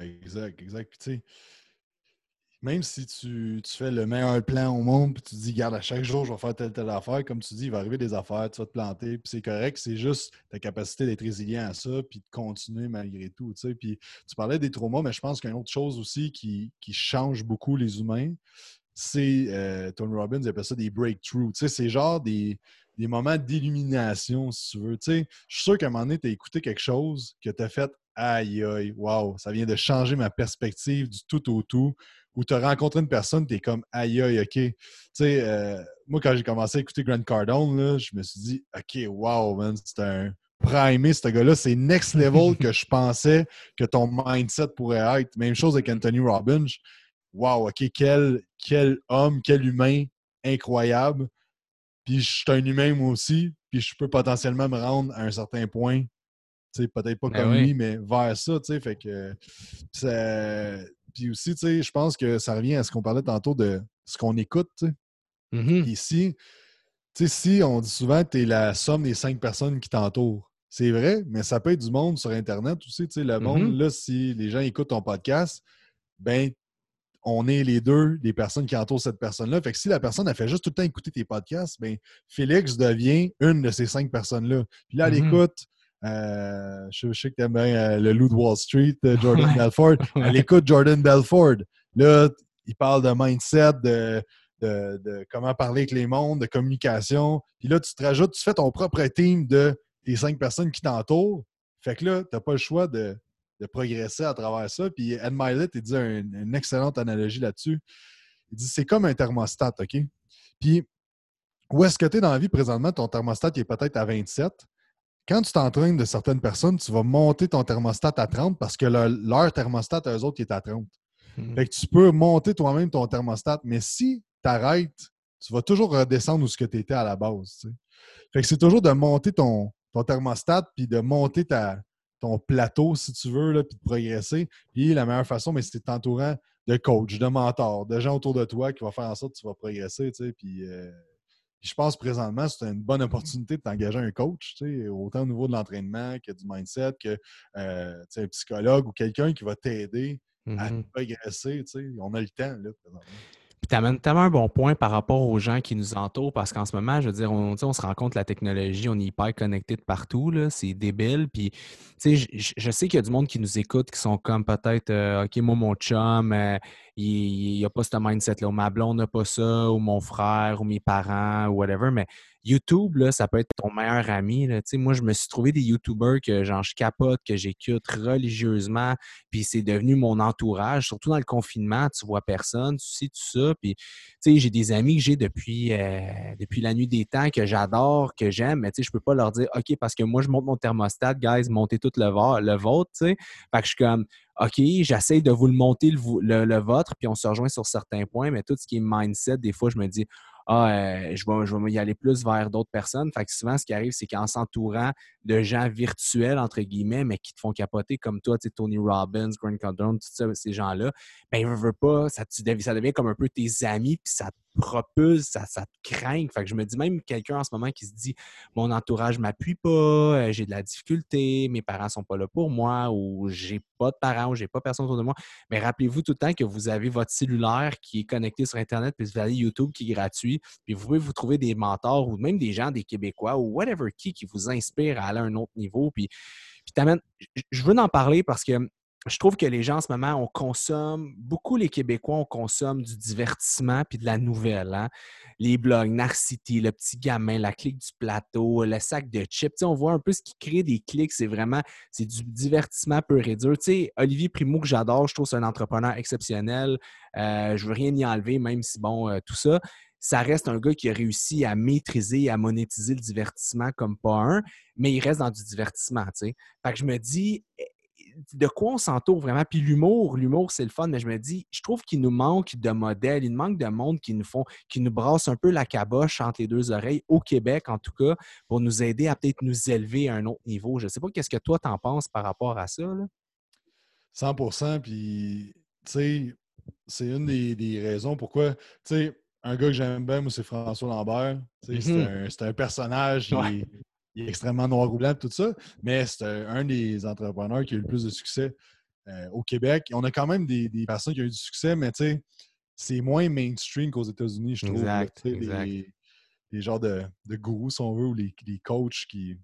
exact, exact. Puis, tu sais, même si tu, fais le meilleur plan au monde, puis tu te dis, garde, à chaque jour, je vais faire telle, telle affaire, comme tu dis, il va arriver des affaires, tu vas te planter, puis c'est correct, c'est juste ta capacité d'être résilient à ça, puis de continuer malgré tout. Tu sais. Puis tu parlais des traumas, mais je pense qu'il y a une autre chose aussi qui, change beaucoup les humains, c'est, euh, Tony Robbins appelle ça des breakthroughs. Tu sais, c'est genre des, des moments d'illumination, si tu veux. Tu sais, je suis sûr qu'à un moment donné, tu as écouté quelque chose que tu as fait aïe aïe, wow, ça vient de changer ma perspective du tout au tout. Ou tu as rencontré une personne, tu es comme aïe aïe, OK. Tu sais, euh, moi, quand j'ai commencé à écouter Grant Cardone, je me suis dit, OK, wow, man, c'est un primé, ce gars-là. C'est next level [LAUGHS] que je pensais que ton mindset pourrait être. Même chose avec Anthony Robbins. Wow, OK, quel, quel homme, quel humain incroyable. Puis je suis un humain moi aussi, puis je peux potentiellement me rendre à un certain point, peut-être pas ben comme lui, mais vers ça, tu sais, fait que Puis aussi, tu sais, je pense que ça revient à ce qu'on parlait tantôt de ce qu'on écoute, tu sais. Mm-hmm. Ici, tu sais, si on dit souvent que tu es la somme des cinq personnes qui t'entourent, c'est vrai, mais ça peut être du monde sur Internet aussi, tu sais, le monde, mm-hmm. là, si les gens écoutent ton podcast, ben, on est les deux des personnes qui entourent cette personne-là. Fait que si la personne a fait juste tout le temps écouter tes podcasts, ben Félix devient une de ces cinq personnes-là. Puis là, elle mm-hmm. écoute. Euh, je, sais que tu aimes bien euh, le loup de Wall Street, euh, Jordan Belfort. [LAUGHS] Elle écoute Jordan Belfort. Là, il parle de mindset, de, de, comment parler avec les mondes, de communication. Puis là, tu te rajoutes, tu fais ton propre team de tes cinq personnes qui t'entourent. Fait que là, tu n'as pas le choix de, de progresser à travers ça. Puis Ed Milet, il dit une, excellente analogie là-dessus. Il dit c'est comme un thermostat, OK? Puis où est-ce que tu es dans la vie présentement? Ton thermostat est peut-être à 27. Quand tu t'entraînes de certaines personnes, tu vas monter ton thermostat à 30 parce que leur, thermostat à eux autres est à 30. Hmm. Fait que tu peux monter toi-même ton thermostat, mais si tu arrêtes, tu vas toujours redescendre où ce que tu étais à la base. Fait que c'est toujours de monter ton, ton thermostat puis de monter ta, ton plateau, si tu veux, là, puis de progresser. Puis la meilleure façon, mais c'est t'entourant de coachs, de mentors, de gens autour de toi qui vont faire en sorte que tu vas progresser. Tu sais, puis, euh, je pense présentement, c'est une bonne opportunité de t'engager un coach, tu sais, autant au niveau de l'entraînement que du mindset, que euh, un psychologue ou quelqu'un qui va t'aider à mm-hmm. progresser. Tu sais, on a le temps là, présentement tu amènes tellement un bon point par rapport aux gens qui nous entourent parce qu'en ce moment, je veux dire, on, on se rend compte que la technologie, on est hyper connecté de partout, c'est débile. Puis, je, je, sais qu'il y a du monde qui nous écoute qui sont comme peut-être, euh, OK, moi, mon chum, euh, il n'a pas ce mindset-là, ou ma blonde n'a pas ça, ou mon frère, ou mes parents, ou whatever, mais YouTube, là, ça peut être ton meilleur ami. Là. Moi, je me suis trouvé des YouTubers que je capote, que j'écoute religieusement, puis c'est devenu mon entourage. Surtout dans le confinement, tu vois personne, tu sais tout ça. Puis, j'ai des amis que j'ai depuis, euh, depuis la nuit des temps que j'adore, que j'aime, mais je ne peux pas leur dire OK, parce que moi, je monte mon thermostat, guys, montez tout le, le vôtre. Fait que je suis comme OK, j'essaie de vous le monter le, vôtre, puis on se rejoint sur certains points, mais tout ce qui est mindset, des fois, je me dis ah, euh, je, vais, je y aller plus vers d'autres personnes. Fait que souvent, ce qui arrive, c'est qu'en s'entourant de gens virtuels, entre guillemets, mais qui te font capoter comme toi, tu Tony Robbins, Grant Cardone, tous ces gens-là, ben, ne veut pas, ça, ça devient comme un peu tes amis, puis ça propulse, ça, te craint. Fait je me dis même quelqu'un en ce moment qui se dit mon entourage m'appuie pas, euh, j'ai de la difficulté, mes parents sont pas là pour moi, ou j'ai pas de parents, ou j'ai pas personne autour de moi. Mais rappelez-vous tout le temps que vous avez votre cellulaire qui est connecté sur Internet, puis vous avez YouTube qui est gratuit, puis vous pouvez vous trouver des mentors ou même des gens, des Québécois ou whatever qui qui vous inspire à aller à un autre niveau. Puis, puis je veux en parler parce que je trouve que les gens en ce moment, on consomme, beaucoup les Québécois, on consomme du divertissement puis de la nouvelle. Hein. Les blogs, Narcity, le petit gamin, la clique du plateau, le sac de chips. on voit un peu ce qui crée des clics. C'est vraiment, c'est du divertissement peu dur. Olivier Primo, que j'adore, je trouve c'est un entrepreneur exceptionnel. Euh, je veux rien y enlever, même si, bon, euh, tout ça. Ça reste un gars qui a réussi à maîtriser et à monétiser le divertissement comme pas un, mais il reste dans du divertissement, Fait que je me dis, de quoi on s'entoure vraiment? Puis l'humour, l'humour, c'est le fun, mais je me dis, je trouve qu'il nous manque de modèles, il nous manque de monde qui nous font, qui nous brasse un peu la caboche entre les deux oreilles, au Québec en tout cas, pour nous aider à peut-être nous élever à un autre niveau. Je ne sais pas qu'est-ce que toi t'en penses par rapport à ça. Là? 100 puis tu sais, c'est une des, raisons pourquoi, tu sais, un gars que j'aime bien, moi, c'est François Lambert. Mm-hmm. C'est un, personnage, il est extrêmement noir ou blanc, tout ça, mais c'est un des entrepreneurs qui a eu le plus de succès euh, au Québec. On a quand même des, personnes qui ont eu du succès, mais tu sais, c'est moins mainstream qu'aux États-Unis, je trouve. Exact, Les, genres de, de, gourous, si on veut, ou les, coachs qui,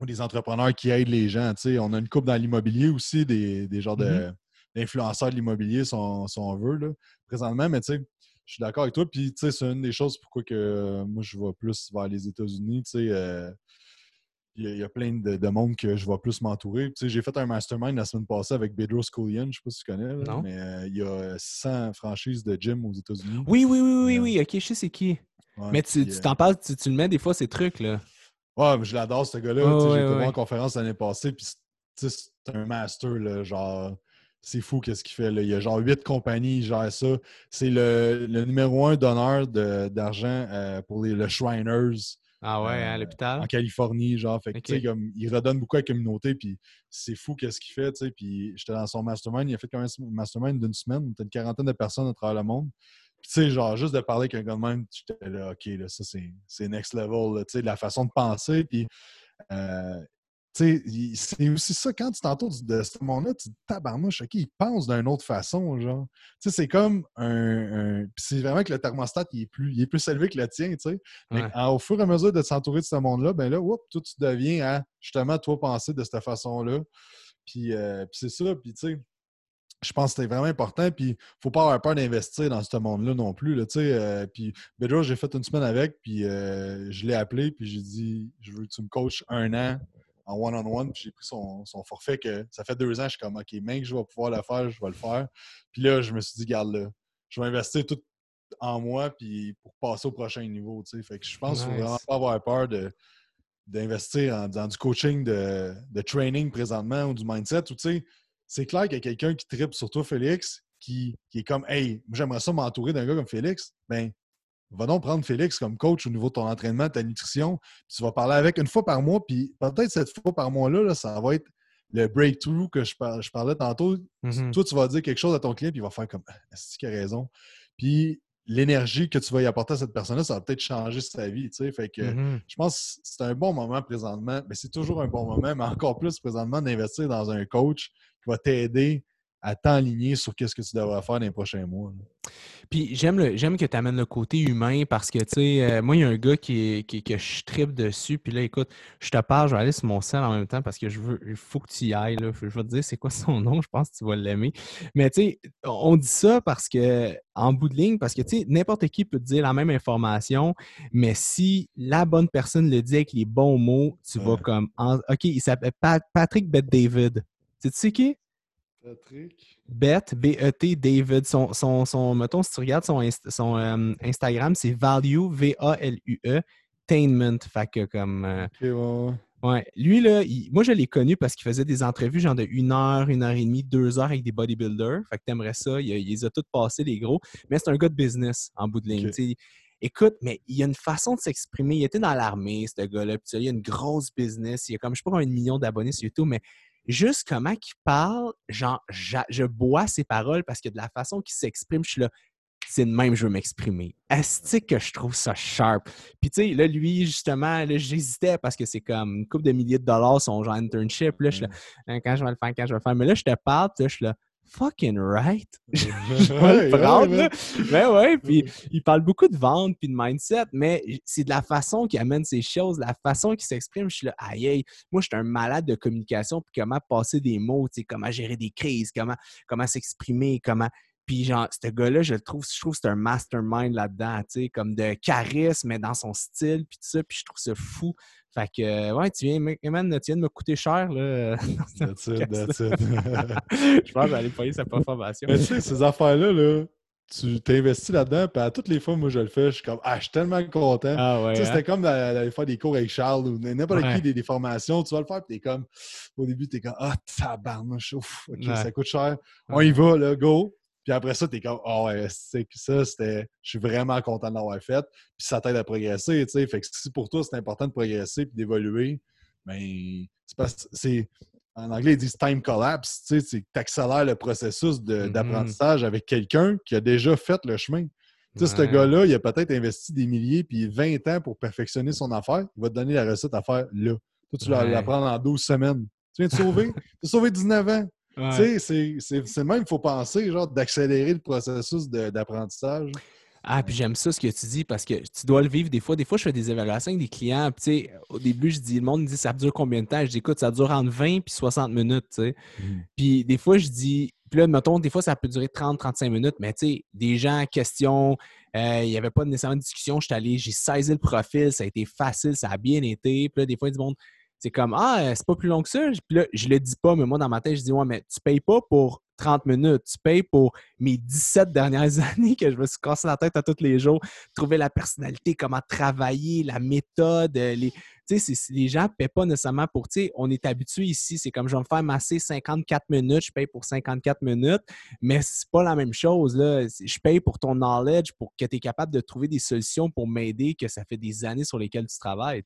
ou des entrepreneurs qui aident les gens. On a une coupe dans l'immobilier aussi, des, des genres mm-hmm. d'influenceurs de, l'immobilier, si, on, veut, là, présentement, mais tu sais, je suis d'accord avec toi. Puis, tu sais, c'est une des choses pourquoi que moi, je vais plus vers les États-Unis. Tu sais, euh, il y, a, plein de, monde que je vais plus m'entourer. Tu sais, j'ai fait un mastermind la semaine passée avec Bedros Koulian, je ne sais pas si tu connais, mais euh, il y a 100 franchises de gym aux États-Unis. Oui, oui, oui, oui, oui, ok, je sais c'est qui. mais tu t'en parles, tu, le mets des fois, ces trucs, là. Ouais, mais je l'adore, ce gars-là. j'ai été voir en conférence l'année passée, puis c'est un master, là, genre c'est fou qu'est-ce qu'il fait. Là. Il y a genre huit compagnies, il gère ça. C'est le, numéro un donneur d'argent euh, pour les, le Shriners. Ah ouais, à hein, euh, l'hôpital? En Californie, genre. Fait comme, il redonne beaucoup à la communauté, puis c'est fou qu'est-ce qu'il fait, tu sais. Puis j'étais dans son mastermind, il a fait quand même un mastermind d'une semaine, a une quarantaine de personnes à travers le monde. Puis tu sais, genre, juste de parler avec un gars de même, j'étais là, OK, là, ça, c'est next level, tu sais, la façon de penser, puis... Euh, c'est aussi ça, quand tu t'entoures de ce monde-là, tu te tabarnouches, OK, il pense d'une autre façon, genre. Tu sais, c'est comme un... c'est vraiment que le thermostat, il est, plus, il est plus élevé que le tien, tu sais. Mais au fur et à mesure de s'entourer de ce monde-là, ben là, oups, toi, tu deviens à, justement, toi, penser de cette façon-là. Puis, euh, c'est ça, puis tu sais, je pense que c'était vraiment important. Puis, il ne faut pas avoir peur d'investir dans ce monde-là non plus. Là, euh, puis, j'ai fait une semaine avec, puis euh, je l'ai appelé, puis j'ai dit Je veux que tu me coaches un an en one-on-one. j'ai pris son, forfait que ça fait deux ans, je suis comme OK, même que je vais pouvoir le faire, je vais le faire. Puis là, je me suis dit, garde là, je vais investir tout en moi puis pour passer au prochain niveau. Fait que je pense qu'il ne faut vraiment pas avoir peur de d'investir dans du coaching de, de, training présentement ou du mindset. Ou, c'est clair qu'il y a quelqu'un qui tripe sur toi, Félix, qui, qui est comme Hey, j'aimerais ça m'entourer d'un gars comme Félix. Ben, va donc prendre Félix comme coach au niveau de ton entraînement, de ta nutrition. Puis tu vas parler avec une fois par mois. Puis peut-être cette fois par mois-là, ça va être le breakthrough que je, parlais tantôt. Mm-hmm. Toi, tu vas dire quelque chose à ton client, puis il va faire comme Est-ce qu'il a raison? Puis l'énergie que tu vas y apporter à cette personne-là, ça va peut-être changer sa vie. Tu sais? Fait que mm-hmm. je pense que c'est un bon moment présentement. Mais c'est toujours un bon moment, mais encore plus présentement d'investir dans un coach qui va t'aider à t'enligner sur qu'est-ce que tu devrais faire dans les prochains mois. Puis j'aime j'aime que tu amènes le côté humain parce que, tu sais, euh, moi, il y a un gars qui, qui, que je tripe dessus. Puis là, écoute, je te parle, je vais aller sur mon sel en même temps parce que je veux, il faut que tu y ailles. Là. Je vais te dire c'est quoi son nom, je pense que tu vas l'aimer. Mais tu sais, on dit ça parce que, en bout de ligne, parce que, tu sais, n'importe qui peut te dire la même information, mais si la bonne personne le dit avec les bons mots, tu vas comme. OK, il s'appelle Patrick Bet David. Tu sais qui? Patrick. Bet, B-E-T, David. Son, son, son, mettons, si tu regardes son, son euh, Instagram, c'est Value, V-A-L-U-E, Tainment. Fait que comme. Euh, ouais. Lui, là, moi, je l'ai connu parce qu'il faisait des entrevues genre de une heure, une heure et demie, deux heures avec des bodybuilders. Fait que t'aimerais ça. Il, il, les a tous passés, les gros. Mais c'est un gars de business en bout de ligne. Écoute, mais il y a une façon de s'exprimer. Il était dans l'armée, ce gars-là. Puis il a une grosse business. Il a comme, je sais pas, un million d'abonnés sur YouTube, mais juste comment il parle, genre, je bois ses paroles parce que de la façon qu'il s'exprime, je suis là, c'est de même, je veux m'exprimer. Est-ce que je trouve ça sharp. Puis, tu sais, là, lui, justement, j'hésitais parce que c'est comme une couple de milliers de dollars son genre internship. Là, je suis là, hein, quand je vais le faire, quand je vais le faire. Mais là, je te parle, je suis là, fucking right. [LAUGHS] je vais le prendre. Mais ouais, puis il parle beaucoup de vente puis de mindset, mais c'est de la façon qu'il amène ces choses, la façon qu'il s'exprime. Je suis là, aïe, aïe, moi, je suis un malade de communication, puis comment passer des mots, tu sais, comment gérer des crises, comment, comment s'exprimer, comment. Puis, genre, ce gars-là, je le trouve, je trouve que c'est un mastermind là-dedans, tu sais, comme de charisme, mais dans son style, puis tout ça, puis je trouve ça fou. Fait que, ouais, tu viens, man, tu viens de me coûter cher, là. That's [LAUGHS] it, that's it. [LAUGHS] je pense que j'allais payer sa [LAUGHS] formation. Mais tu sais, ces affaires-là, là, tu t'investis là-dedans, puis à toutes les fois, moi, je le fais, je suis comme, ah, je suis tellement content. Ah ouais, tu sais, hein? c'était comme d'aller faire des cours avec Charles ou n'importe qui, des, des, formations, tu vas le faire, puis t'es comme, au début, t'es comme, ah, tabarnouche, ouf, ok, ça coûte cher. On y va, là, go. Puis après ça, t'es comme, oh ouais, c'est ça, c'était, je suis vraiment content de l'avoir fait. Puis ça t'aide à progresser, tu sais. Fait que si pour toi, c'est important de progresser puis d'évoluer, mais ben, c'est parce c'est, en anglais, ils disent time collapse, tu sais, tu accélères le processus Mm-hmm. d'apprentissage avec quelqu'un qui a déjà fait le chemin. Tu sais, ce gars-là, il a peut-être investi des milliers puis 20 ans pour perfectionner son affaire. Il va te donner la recette à faire là. Toi, tu vas Ouais. l'apprendre en 12 semaines. Tu viens de sauver? [LAUGHS] tu as sauvé 19 ans. Ouais. Tu sais, c'est- c'est même qu'il faut penser, genre, d'accélérer le processus d'apprentissage. Ah, puis j'aime ça ce que tu dis parce que tu dois le vivre des fois. Des fois, je fais des évaluations avec des clients. Puis, tu sais, au début, je dis, le monde me dit, ça dure combien de temps? Je dis, écoute, ça dure entre 20 puis 60 minutes, tu sais. Puis des fois, je dis, puis là, mettons, des fois, ça peut durer 30-35 minutes, mais tu sais, des gens, questions, euh, il n'y avait pas nécessairement de discussion. Je suis allé, j'ai saisi le profil, ça a été facile, ça a bien été. Puis là, des fois, du monde, c'est comme, ah, c'est pas plus long que ça. Puis là, je le dis pas, mais moi, dans ma tête, je dis, ouais, mais tu payes pas pour 30 minutes, tu payes pour mes 17 dernières [LAUGHS] années que je me suis cassé la tête à tous les jours, trouver la personnalité, comment travailler, la méthode, euh, les, les gens ne paient pas nécessairement pour, on est habitué ici, c'est comme je vais me faire masser 54 minutes, je paye pour 54 minutes, mais c'est pas la même chose, là. Je paye pour ton knowledge, pour que tu es capable de trouver des solutions pour m'aider, que ça fait des années sur lesquelles tu travailles.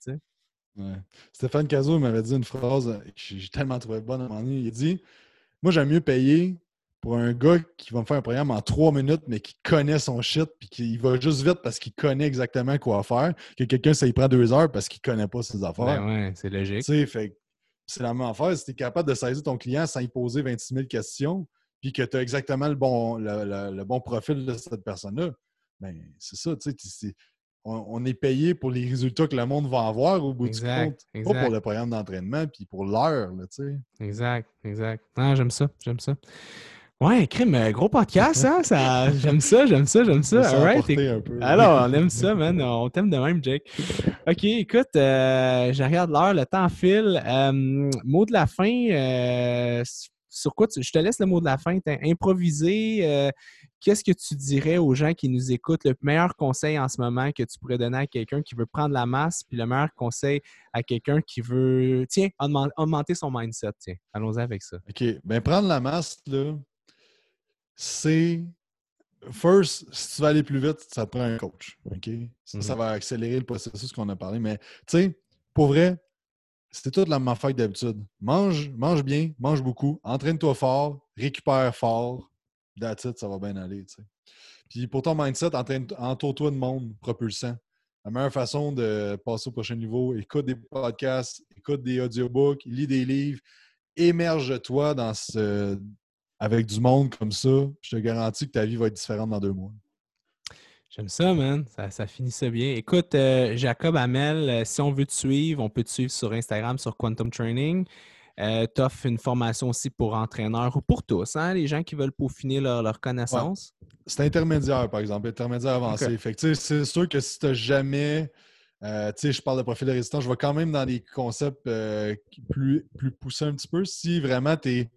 Ouais. Stéphane Cazot m'avait dit une phrase euh, que j'ai tellement trouvé bonne à un moment donné. Il a dit Moi, j'aime mieux payer pour un gars qui va me faire un programme en trois minutes, mais qui connaît son shit, puis qui va juste vite parce qu'il connaît exactement quoi faire, que quelqu'un, ça y prend deux heures parce qu'il connaît pas ses affaires. Ben ouais, c'est Tu logique. sais, fait que c'est la même affaire. Si tu es capable de saisir ton client sans y poser 26 000 questions, puis que tu as exactement le bon, le, le- le bon profil de cette personne-là, ben c'est ça, tu sais. On, on est payé pour les résultats que le monde va avoir au bout Exact, du compte. Pas pour le programme d'entraînement, puis pour l'heure, tu sais. Exact, exact. Ah, j'aime ça, j'aime ça. Ouais, crime, euh, gros podcast, hein? Ça, [LAUGHS] j'aime ça, j'aime ça, j'aime ça. All right, emporté un peu. Alors, on aime ça, man. On t'aime de même, Jake. OK, écoute, euh, je regarde l'heure, le temps file. Euh, mot de la fin, euh, sur quoi tu- je te laisse le mot de la fin. Euh, Qu'est-ce que tu dirais aux gens qui nous écoutent? Le meilleur conseil en ce moment que tu pourrais donner à quelqu'un qui veut prendre la masse, puis le meilleur conseil à quelqu'un qui veut, tiens, augmen- augmenter son mindset. Tiens, allons-y avec ça. OK. Ben, prendre la masse, là, c'est. First, si tu veux aller plus vite, ça te prend un coach. OK? Ça, ça Mhm. va accélérer le processus qu'on a parlé. Mais, tu sais, pour vrai, c'est toute la même affaire d'habitude. Mange, mange bien, mange beaucoup, entraîne-toi fort, récupère fort. That's it, ça va bien aller. Puis pour ton mindset, entoure-toi de monde propulsant. La meilleure façon de passer au prochain niveau, écoute des podcasts, écoute des audiobooks, lis des livres, émerge-toi dans ce, avec du monde comme ça, je te garantis que ta vie va être différente dans deux mois. J'aime ça, man. Ça, finit ça bien. Écoute, euh, Jacob Amel, euh, si on veut te suivre, on peut te suivre sur Instagram, sur Quantum Training. Euh, tu offres une formation aussi pour entraîneurs ou pour tous, hein, les gens qui veulent peaufiner leur, leur connaissance? C'est intermédiaire, par exemple, intermédiaire avancé. c'est sûr que si tu n'as jamais. je parle de profil de résistance, je vais quand même dans des concepts plus, plus poussés un petit peu. Si vraiment tu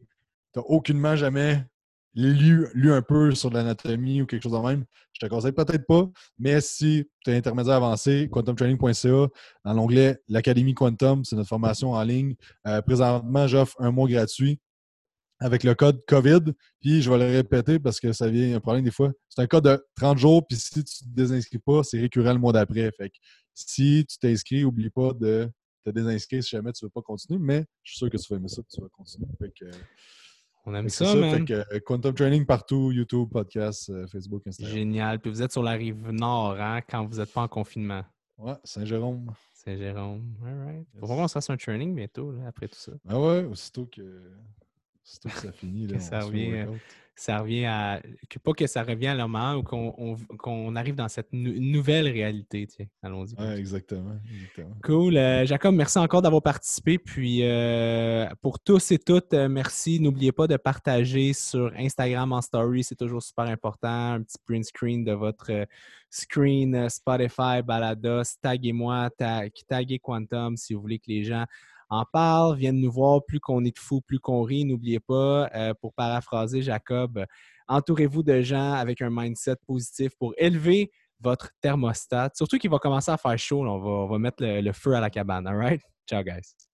n'as aucunement jamais lu, un peu sur l'anatomie ou quelque chose de même, je te conseille peut-être pas. Mais si tu es intermédiaire avancé, quantumtraining.ca, dans l'onglet l'Académie Quantum, c'est notre formation en ligne. Euh, présentement, j'offre un mois gratuit avec le code COVID. Puis je vais le répéter parce que ça vient un problème des fois. C'est un code de 30 jours, puis si tu ne te désinscris pas, c'est récurrent le mois d'après. Fait que si tu t'inscris, n'oublie pas de te désinscrire si jamais tu ne veux pas continuer, mais je suis sûr que tu vas aimer ça, tu vas continuer. Fait que, on aime ça, man. Euh, Quantum Training partout, YouTube, podcast, euh, Facebook, Instagram. Génial. Puis vous êtes sur la rive nord, hein, quand vous n'êtes pas en confinement. Ouais, Saint-Jérôme. Saint-Jérôme. All right. Yes. Faut qu'on se fasse un training bientôt, là, après tout ça. Ah ouais, aussitôt que, aussitôt que ça finit. Là, ça revient ça revient à. Que, pas que ça revient à le moment où qu'on arrive dans cette nouvelle réalité. Allons-y. Ouais, exactement, Cool. Euh, Jacob, merci encore d'avoir participé. Puis euh, pour tous et toutes, euh, merci. N'oubliez pas de partager sur Instagram en story. C'est toujours super important. Un petit print screen de votre screen Spotify, Balados. Taguez-moi, taguez Quantum si vous voulez que les gens en parle, viennent nous voir. Plus qu'on est de fous, plus qu'on rit. N'oubliez pas, euh, pour paraphraser Jacob, entourez-vous de gens avec un mindset positif pour élever votre thermostat. Surtout qu'il va commencer à faire chaud. on, va, mettre le, feu à la cabane. All right? Ciao, guys.